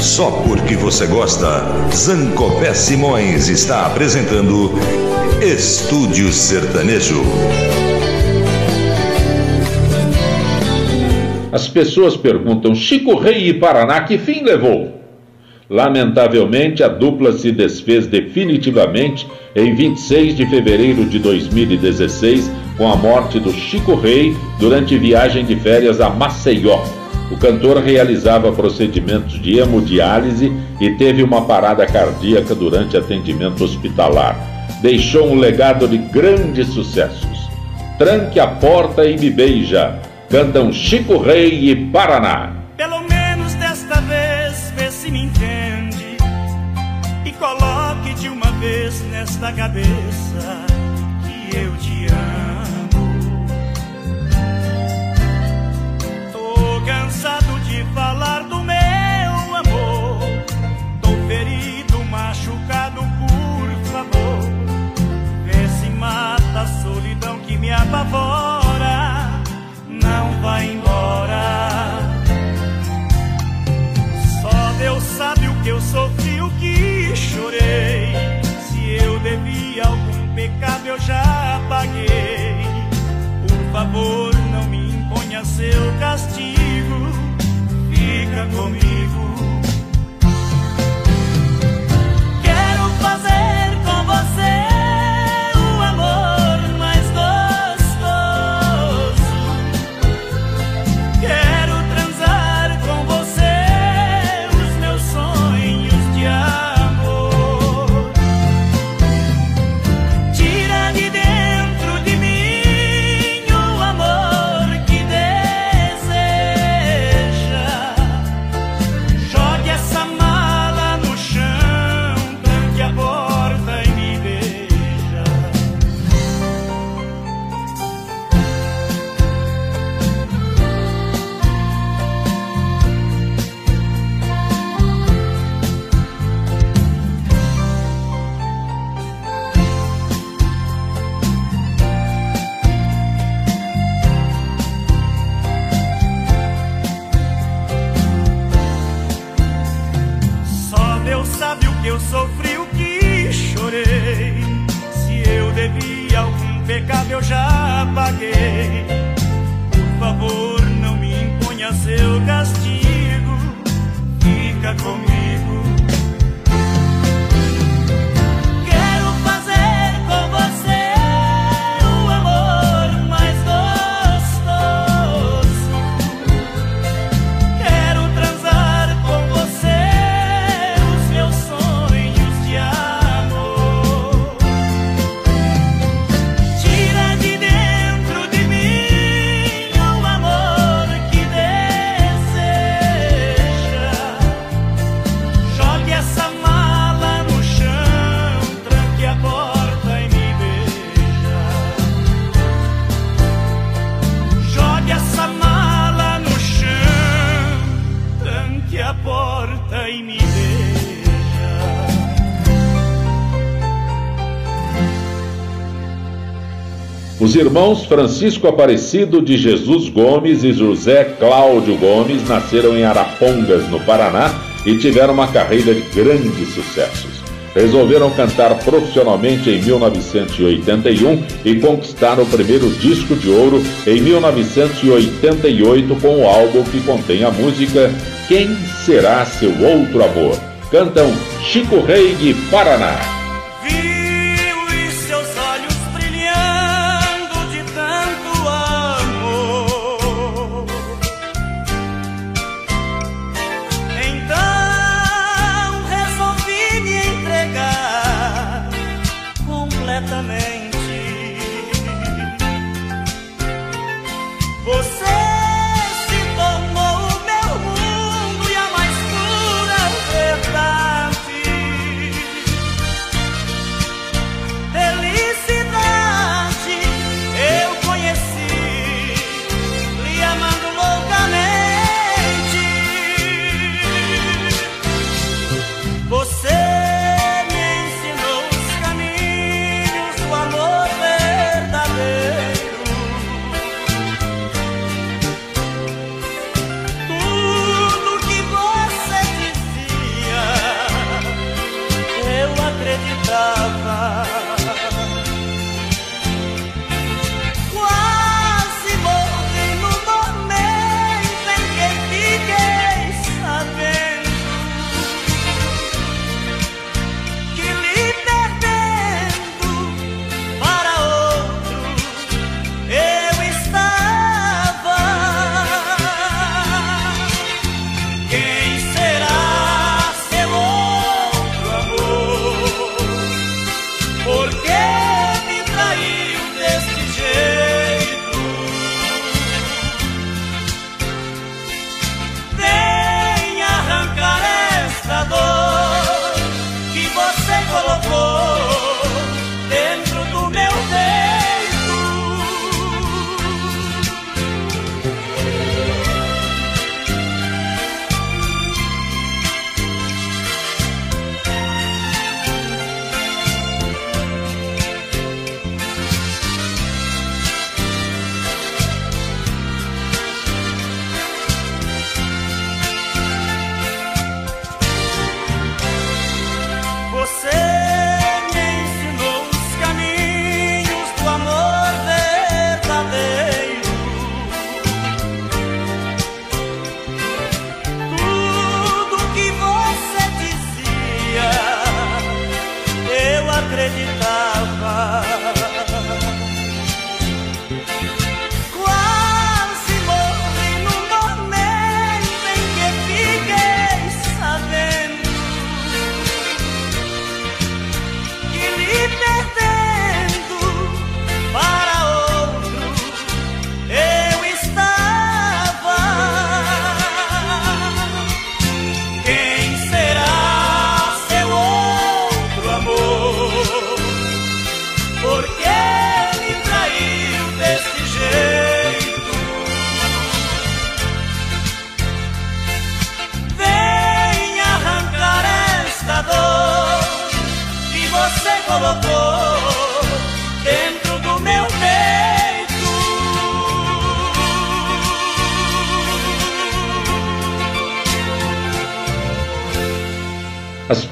Speaker 9: Só porque você gosta, Zancopé Simões está apresentando Estúdio Sertanejo.
Speaker 1: As pessoas perguntam: Chico Rei e Paraná, que fim levou? Lamentavelmente, a dupla se desfez definitivamente em 26 de fevereiro de 2016, com a morte do Chico Rei durante viagem de férias a Maceió. O cantor realizava procedimentos de hemodiálise e teve uma parada cardíaca durante atendimento hospitalar. Deixou um legado de grandes sucessos. Tranque a porta e me beija. Cantam Chico Rei e Paraná.
Speaker 7: Pelo menos desta vez, vê se me entende. E coloque de uma vez nesta cabeça que eu te amo. Tô cansado de falar do meu amor. Tô ferido, machucado, por favor. Vê se mata a solidão que me apavora. Algum pecado, eu já paguei. Por favor, não me imponha seu castigo. Fica comigo. Quero fazer com você eu já paguei. Por favor, não me imponha seu castigo. Fica comigo. Os irmãos Francisco Aparecido de Jesus Gomes e José Cláudio Gomes nasceram em Arapongas, no Paraná, e tiveram uma carreira de grandes sucessos. Resolveram cantar profissionalmente em 1981 e conquistaram o primeiro disco de ouro em 1988 com o álbum que contém a música Quem Será Seu Outro Amor? Cantam Chico Rei de Paraná.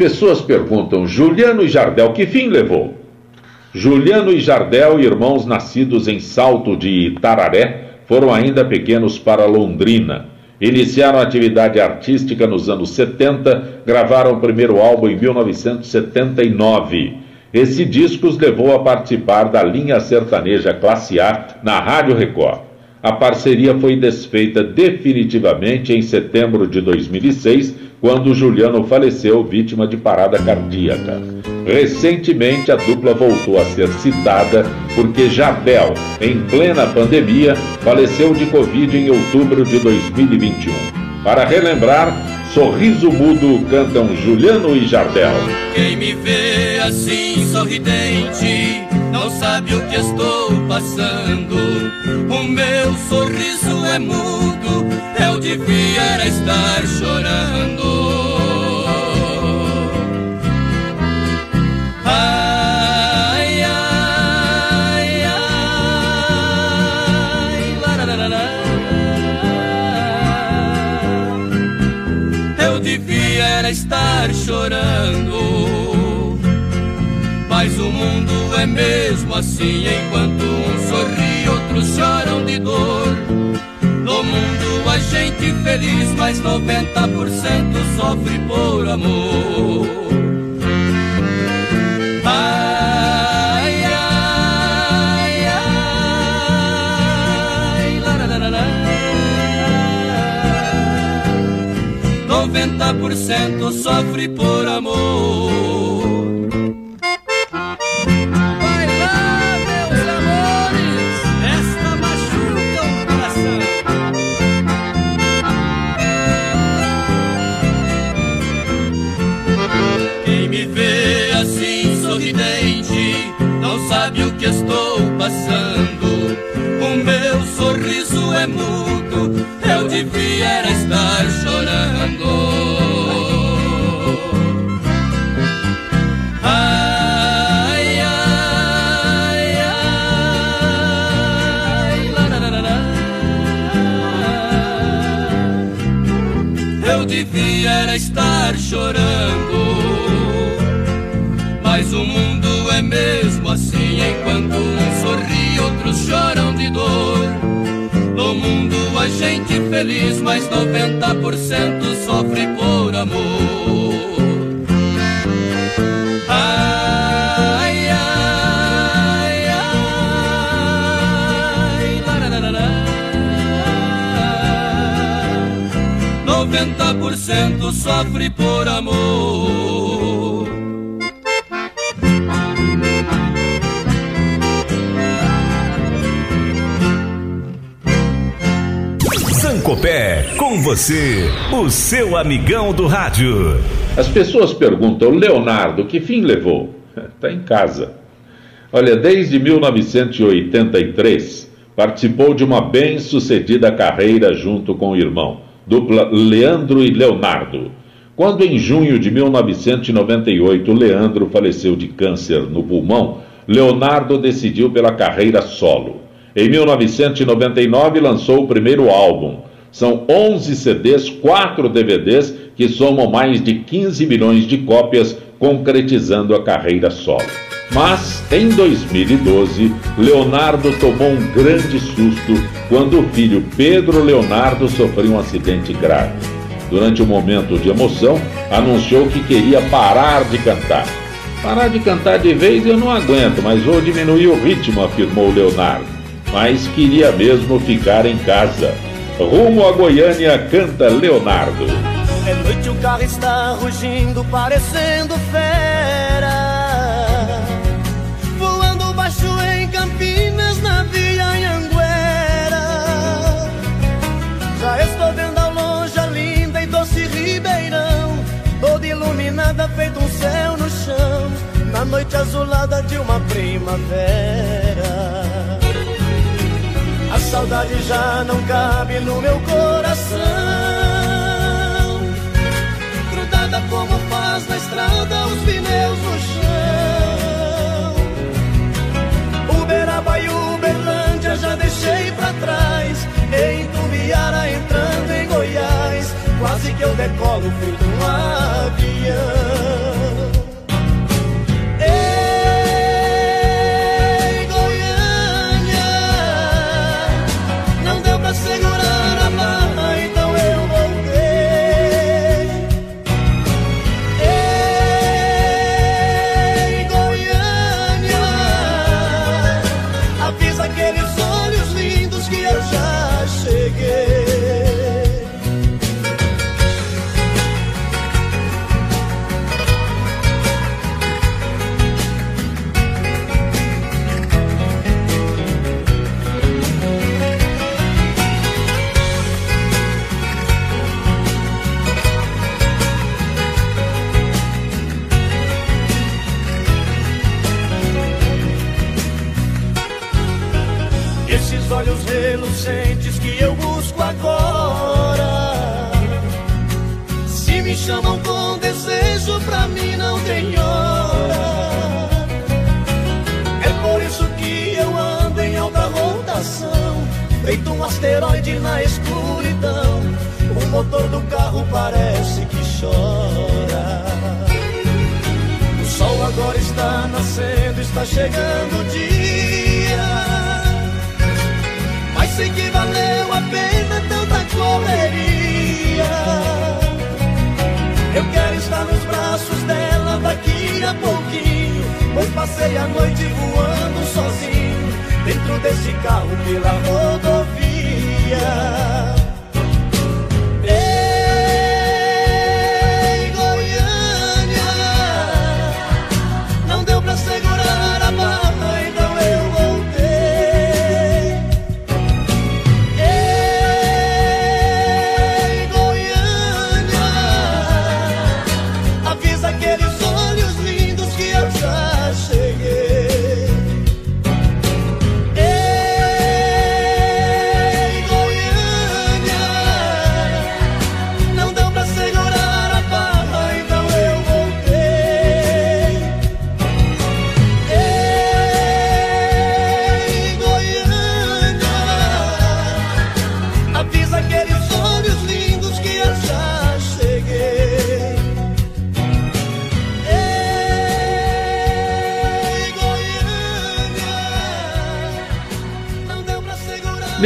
Speaker 7: Pessoas perguntam: Juliano e Jardel, que fim levou? Juliano e Jardel, irmãos nascidos em Salto de Itararé, foram ainda pequenos para Londrina. Iniciaram atividade artística nos anos 70, gravaram o primeiro álbum em 1979. Esse disco os levou a participar da linha sertaneja Classe A na Rádio Record. A parceria foi desfeita definitivamente em setembro de 2006 quando Juliano faleceu vítima de parada cardíaca. Recentemente, a dupla voltou a ser citada porque Jabel, em plena pandemia, faleceu de Covid em outubro de 2021. Para relembrar, Sorriso Mudo cantam Juliano e Jardel.
Speaker 13: Quem me vê assim sorridente não sabe o que estou passando. O meu sorriso é mudo, eu devia estar chorando. Ai, ai, ai, lararara. Eu devia estar chorando. É mesmo assim, enquanto uns sorri, outros choram de dor. No mundo a gente feliz, mas 90% sofre por amor. Ai, ai, ai, la, la, la, la, la. 90% sofre por amor. Chorando. Mas o mundo é mesmo assim, enquanto uns sorri, outros choram de dor. No mundo a gente feliz, mas 90% sofre por amor. 90% sofre por amor.
Speaker 4: Sancopé, com você, o seu amigão do rádio.
Speaker 1: As pessoas perguntam, Leonardo, que fim levou? Está em casa. Olha, desde 1983, participou de uma bem-sucedida carreira junto com o irmão, dupla Leandro e Leonardo. Quando em junho de 1998 Leandro faleceu de câncer no pulmão, Leonardo decidiu pela carreira solo. Em 1999 lançou o primeiro álbum. São 11 CDs, 4 DVDs que somam mais de 15 milhões de cópias, concretizando a carreira solo. Mas em 2012, Leonardo tomou um grande susto quando o filho Pedro Leonardo sofreu um acidente grave. Durante um momento de emoção, anunciou que queria parar de cantar. Parar de cantar de vez eu não aguento, mas vou diminuir o ritmo, afirmou Leonardo. Mas queria mesmo ficar em casa. Rumo a Goiânia, canta Leonardo.
Speaker 8: É noite, o carro está rugindo, parecendo fera. Feito um céu no chão, na noite azulada de uma primavera. A saudade já não cabe no meu coração grudada como faz na estrada os pneus no chão. Uberaba e Uberlândia já deixei pra trás. Em Tumbiara entrando em Goiás, quase que eu decolo feito um avião. Feito asteroide na escuridão. O motor do carro parece que chora. agora está nascendo, está chegando o dia. Mas sei que valeu a pena tanta correria. Eu quero estar nos braços dela daqui a pouquinho. Pois passei a noite voando sozinho dentro desse carro pela rodovia. yeah.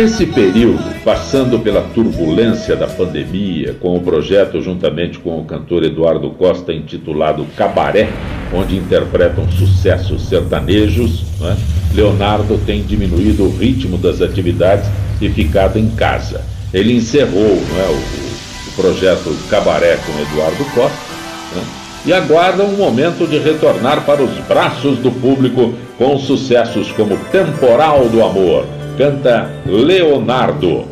Speaker 1: Nesse período, passando pela turbulência da pandemia, com o projeto juntamente com o cantor Eduardo Costa intitulado Cabaré, onde interpretam sucessos sertanejos, né, Leonardo tem diminuído o ritmo das atividades e ficado em casa. Ele encerrou né, o, o, projeto Cabaré com Eduardo Costa né, e aguarda um momento de retornar para os braços do público com sucessos como Temporal do Amor canta Leonardo.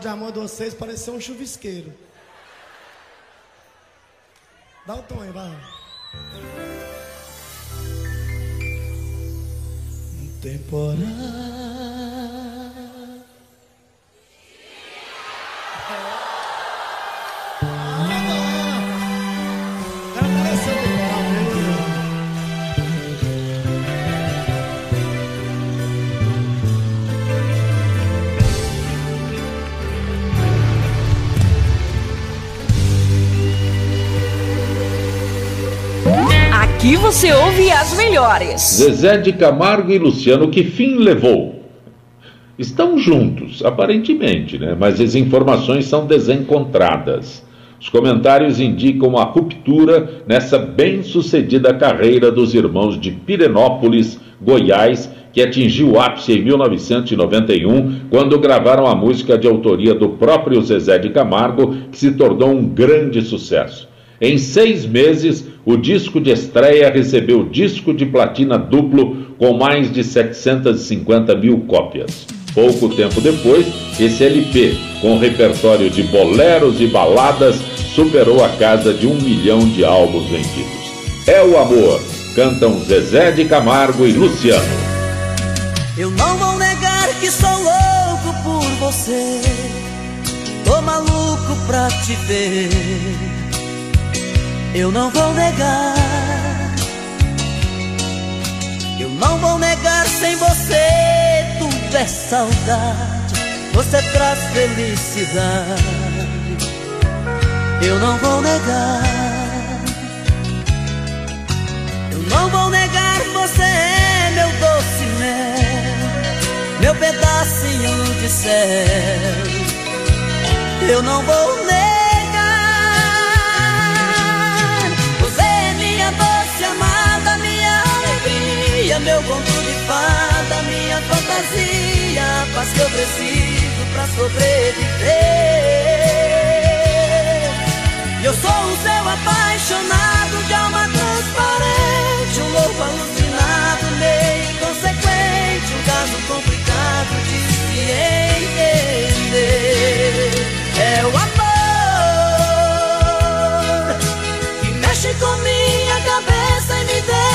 Speaker 8: De amor de vocês pareceu um chuvisqueiro.
Speaker 14: Você ouve as melhores.
Speaker 1: Zezé de Camargo e Luciano, que fim levou? Estão juntos, aparentemente, né? mas as informações são desencontradas. Os comentários indicam a ruptura nessa bem-sucedida carreira dos irmãos de Pirenópolis, Goiás, que atingiu o ápice em 1991, quando gravaram a música de autoria do próprio Zezé de Camargo, que se tornou um grande sucesso. Em seis meses, o disco de estreia recebeu disco de platina duplo com mais de 750 mil cópias. Pouco tempo depois, esse LP, com repertório de boleros e baladas, superou a casa de um milhão de álbuns vendidos. É o amor, cantam Zezé de Camargo e Luciano.
Speaker 5: Eu não vou negar que sou louco por você, tô maluco pra te ver. Eu não vou negar. Eu não vou negar sem você. Tudo é saudade. Você traz felicidade. Eu não vou negar. Eu não vou negar. Você é meu doce mel. Meu pedacinho de céu. Eu não vou negar. Meu conto de fada, minha fantasia, a paz que eu preciso pra sobreviver. Eu sou o seu apaixonado de alma transparente, um louco alucinado, meio inconsequente, um caso complicado de se entender. É o amor que mexe com minha cabeça e me deixa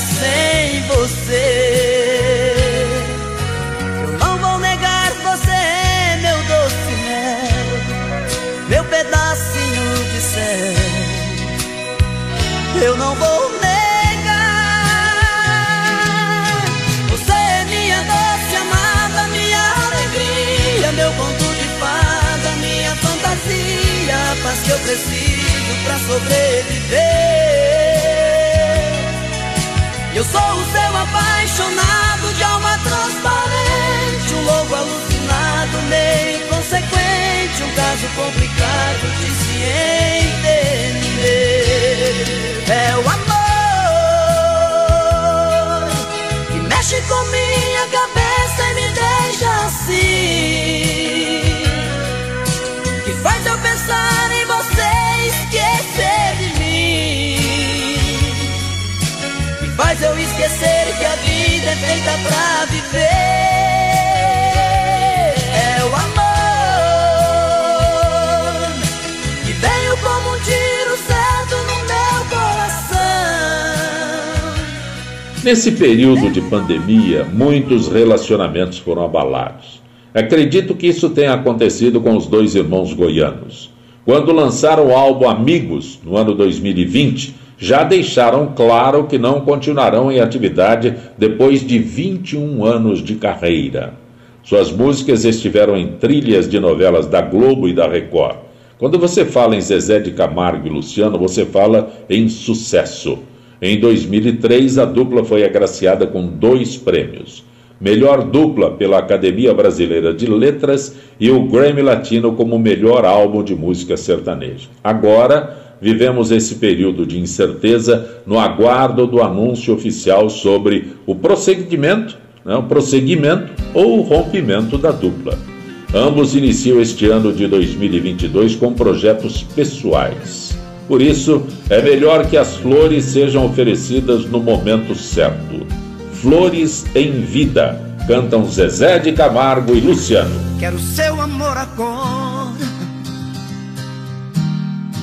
Speaker 5: sem você. eu não vou negar. Você é minha doce amada, minha alegria, meu conto de fada, minha fantasia, a paz que eu preciso pra sobreviver. Sou o seu apaixonado de alma transparente, um louco alucinado, meio inconsequente, um caso complicado de se entender. É o amor que mexe com minha cabeça e me deixa assim. Que faz eu pensar faz eu esquecer que a vida é feita pra viver.
Speaker 1: Nesse período de pandemia, muitos relacionamentos foram abalados. Acredito que isso tenha acontecido com os dois irmãos goianos. Quando lançaram o álbum Amigos, no ano 2020, já deixaram claro que não continuarão em atividade depois de 21 anos de carreira. Suas músicas estiveram em trilhas de novelas da Globo e da Record. Quando você fala em Zezé de Camargo e Luciano, você fala em sucesso. Em 2003, a dupla foi agraciada com dois prêmios: Melhor Dupla pela Academia Brasileira de Letras e o Grammy Latino como melhor álbum de música sertaneja. Agora, vivemos esse período de incerteza no aguardo do anúncio oficial sobre o prosseguimento, né, o prosseguimento ou o rompimento da dupla. Ambos iniciam este ano de 2022 com projetos pessoais. Por isso, é melhor que as flores sejam oferecidas no momento certo. Flores em Vida, cantam Zezé de Camargo e Luciano.
Speaker 5: Quero seu amor agora,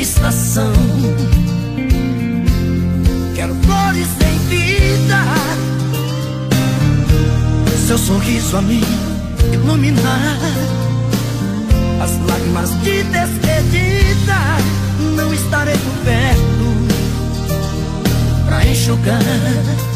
Speaker 5: estação. Quero flores em vida, seu sorriso a mim iluminar. As lágrimas de despedida não estarei por perto pra enxugar.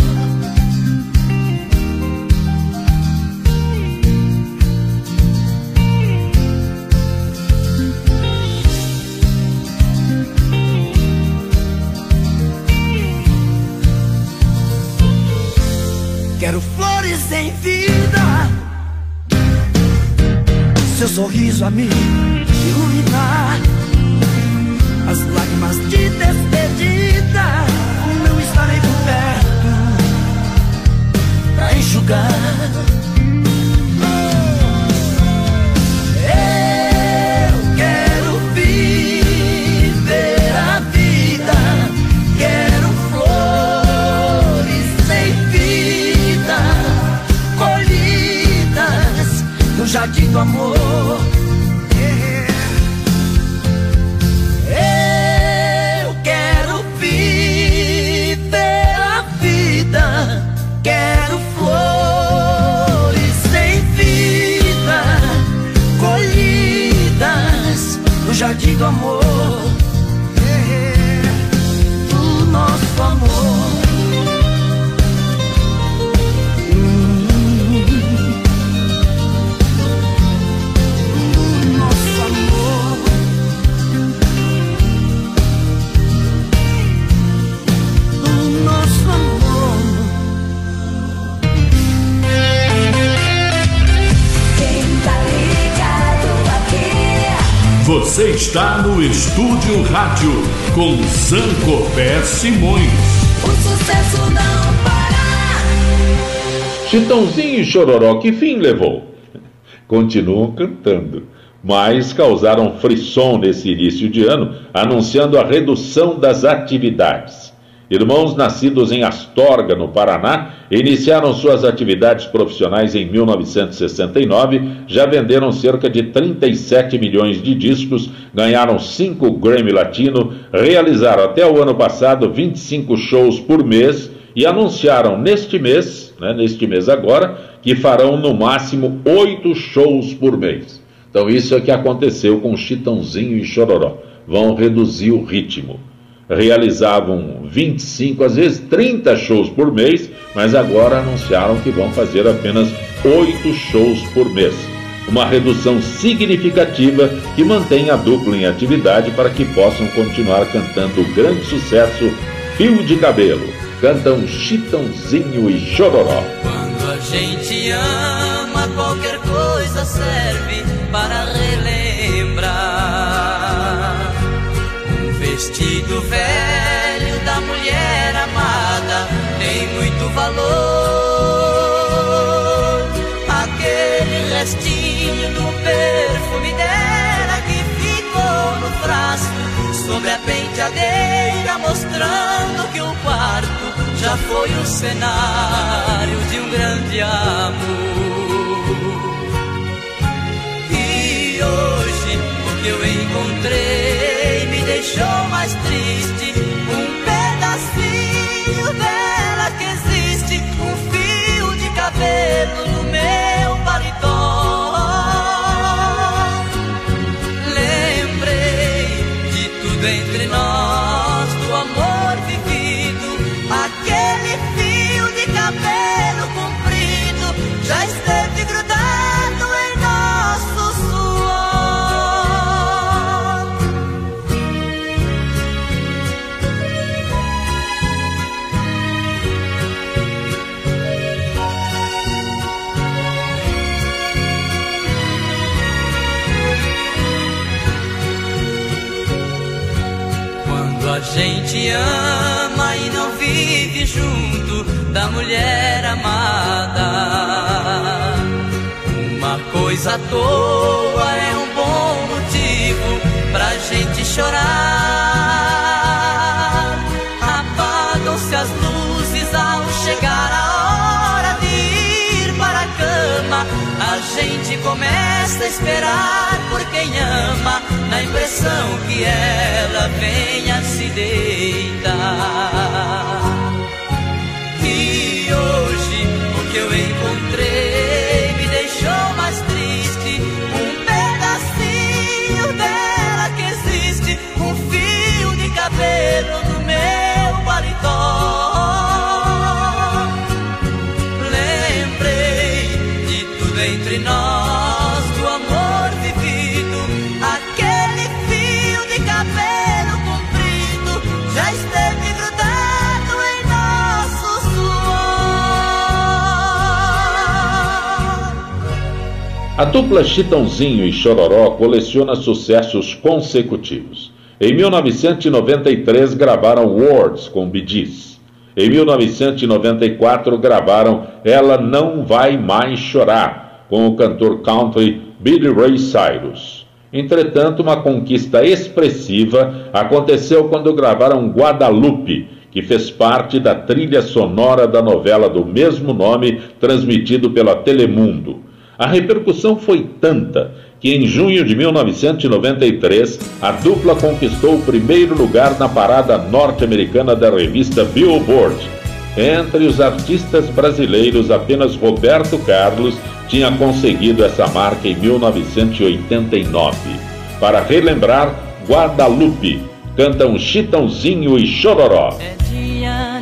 Speaker 5: Quero flores em vida, seu sorriso a me iluminar. As lágrimas de despedida não estarei por perto pra enxugar. Jardim do amor.
Speaker 6: Está no Estúdio Rádio com Zancopé Simões.
Speaker 11: O sucesso não para.
Speaker 1: Chitãozinho e Chororó, que fim levou? Continuam cantando, mas causaram frisson nesse início de ano, anunciando a redução das atividades. Irmãos nascidos em Astorga, no Paraná, iniciaram suas atividades profissionais em 1969, já venderam cerca de 37 milhões de discos, ganharam 5 Grammy Latino, realizaram até o ano passado 25 shows por mês e anunciaram neste mês, né, neste mês agora, que farão no máximo 8 shows por mês. Então isso é que aconteceu com Chitãozinho e Chororó. Vão reduzir o ritmo realizavam 25, às vezes 30 shows por mês, mas agora anunciaram que vão fazer apenas 8 shows por mês. Uma redução significativa que mantém a dupla em atividade para que possam continuar cantando o grande sucesso Fio de Cabelo. cantam Chitãozinho e Chororó.
Speaker 12: Quando a gente ama, qualquer coisa serve para vestido velho da mulher amada tem muito valor. Aquele restinho do perfume dela que ficou no frasco sobre a penteadeira, mostrando que o quarto já foi o cenário de um grande amor. E hoje o que eu encontrei deixou mais triste. Um pedacinho dela que existe, um fio de cabelo no meu gente ama e não vive junto da mulher amada, uma coisa à toa é um bom motivo pra gente chorar. Gente começa a esperar por quem ama, na impressão que ela venha se deitar. E hoje o que eu encontrei
Speaker 1: A dupla Chitãozinho e Chororó coleciona sucessos consecutivos. Em 1993 gravaram Words com Gees. Em 1994 gravaram Ela Não Vai Mais Chorar com o cantor country Billy Ray Cyrus. Entretanto, uma conquista expressiva aconteceu quando gravaram Guadalupe, que fez parte da trilha sonora da novela do mesmo nome transmitido pela Telemundo. A repercussão foi tanta que em junho de 1993 a dupla conquistou o primeiro lugar na parada norte-americana da revista Billboard. Entre os artistas brasileiros, apenas Roberto Carlos tinha conseguido essa marca em 1989. Para relembrar, Guadalupe cantam Chitãozinho e Chororó.
Speaker 15: Dia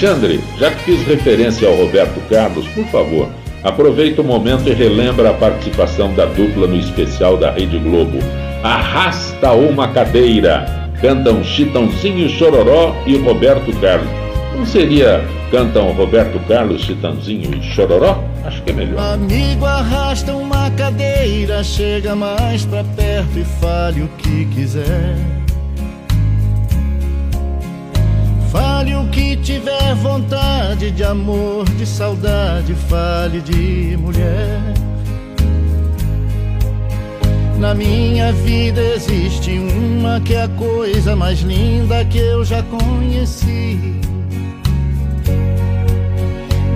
Speaker 1: Alexandre, já que fiz referência ao Roberto Carlos, por favor, aproveita o momento e relembra a participação da dupla no especial da Rede Globo. Arrasta uma cadeira. Cantam Chitãozinho Chororó e Roberto Carlos. Não seria cantam Roberto Carlos, Chitãozinho e Chororó? Acho que é melhor.
Speaker 8: Amigo, arrasta uma cadeira, chega mais pra perto e fale o que quiser. Tiver vontade de amor, de saudade, fale de mulher. Na minha vida existe uma que é a coisa mais linda que eu já conheci.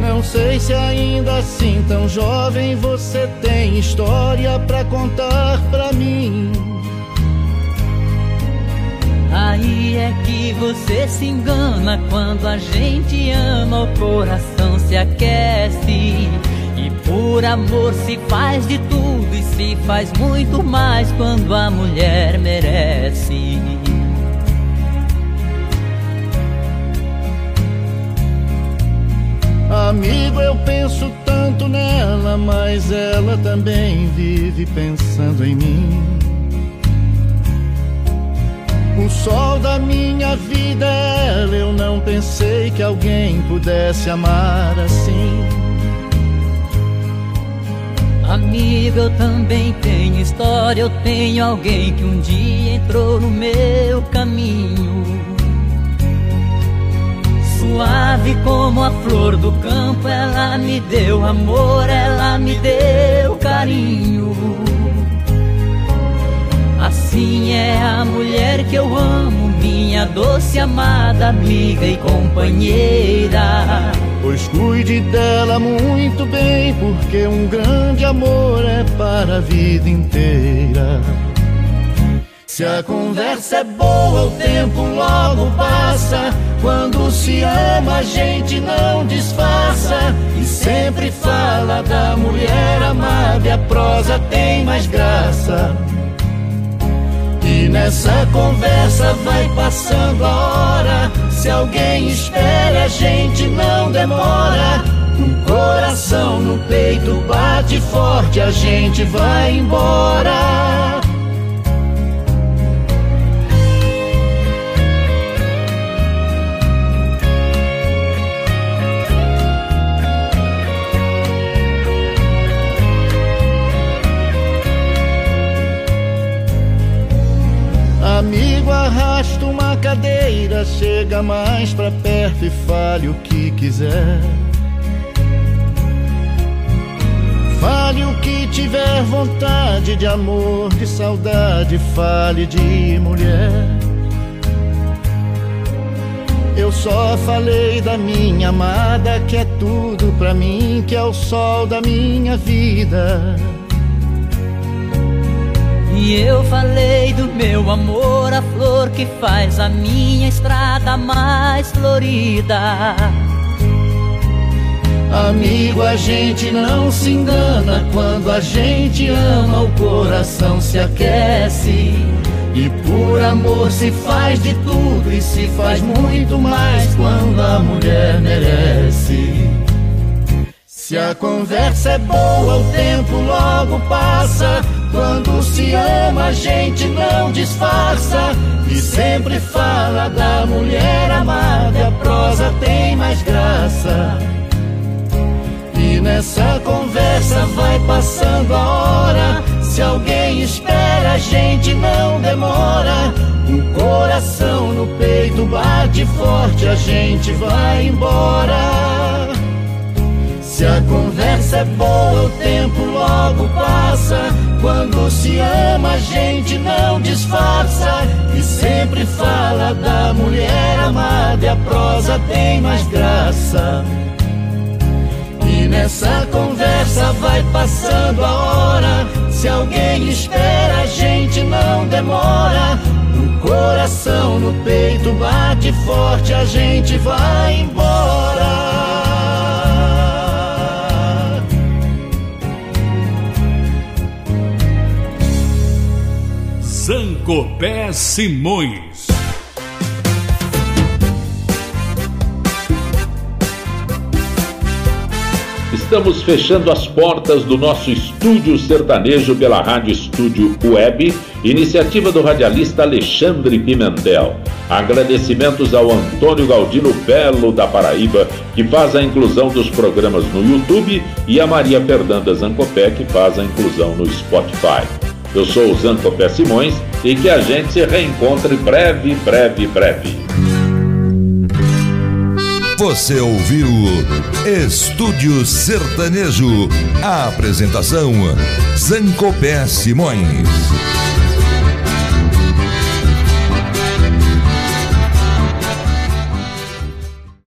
Speaker 8: Não sei se ainda assim tão jovem você tem história pra contar pra mim.
Speaker 12: Aí é que você se engana quando a gente ama, o coração se aquece. E por amor se faz de tudo e se faz muito mais quando a mulher merece.
Speaker 8: Amigo, eu penso tanto nela, mas ela também vive pensando em mim. O sol da minha vida, ela, eu não pensei que alguém pudesse amar assim.
Speaker 12: Amigo, eu também tenho história, eu tenho alguém que um dia entrou no meu caminho. Suave como a flor do campo, ela me deu amor, ela me deu carinho. Assim é a mulher que eu amo, minha doce amada amiga e companheira.
Speaker 8: Pois cuide dela muito bem, porque um grande amor é para a vida inteira. Se a conversa é boa, o tempo logo passa. Quando se ama, a gente não disfarça. E sempre fala da mulher amada, e a prosa tem mais graça. Nessa conversa vai passando a hora. Se alguém espera, a gente não demora. Um coração no peito bate forte, a gente vai embora. Amigo, arrasta uma cadeira, chega mais pra perto e fale o que quiser. Fale o que tiver vontade de amor, de saudade, fale de mulher. Eu só falei da minha amada, que é tudo pra mim, que é o sol da minha vida.
Speaker 12: E eu falei do meu amor, a flor que faz a minha estrada mais florida.
Speaker 8: Amigo, a gente não se engana quando a gente ama, o coração se aquece. E por amor se faz de tudo e se faz muito mais quando a mulher merece. Se a conversa é boa, o tempo logo passa. Quando se ama, a gente não disfarça. E sempre fala da mulher amada, a prosa tem mais graça. E nessa conversa vai passando a hora. Se alguém espera, a gente não demora. Um coração no peito bate forte, a gente vai embora. Se a conversa é boa, o tempo logo passa. Quando se ama, a gente não disfarça. E sempre fala da mulher amada, e a prosa tem mais graça. E nessa conversa vai passando a hora. Se alguém espera, a gente não demora. O coração no peito bate forte, a gente vai embora.
Speaker 6: Jacopé Simões.
Speaker 1: Estamos fechando as portas do nosso estúdio sertanejo pela Rádio Estúdio Web, iniciativa do radialista Alexandre Pimentel. Agradecimentos ao Antônio Galdino Belo da Paraíba, que faz a inclusão dos programas no YouTube, e a Maria Fernanda Zancopé, que faz a inclusão no Spotify. Eu sou o Zancopé Simões e que a gente se reencontre breve, breve, breve.
Speaker 9: Você ouviu Estúdio Sertanejo. A apresentação Zancopé Simões.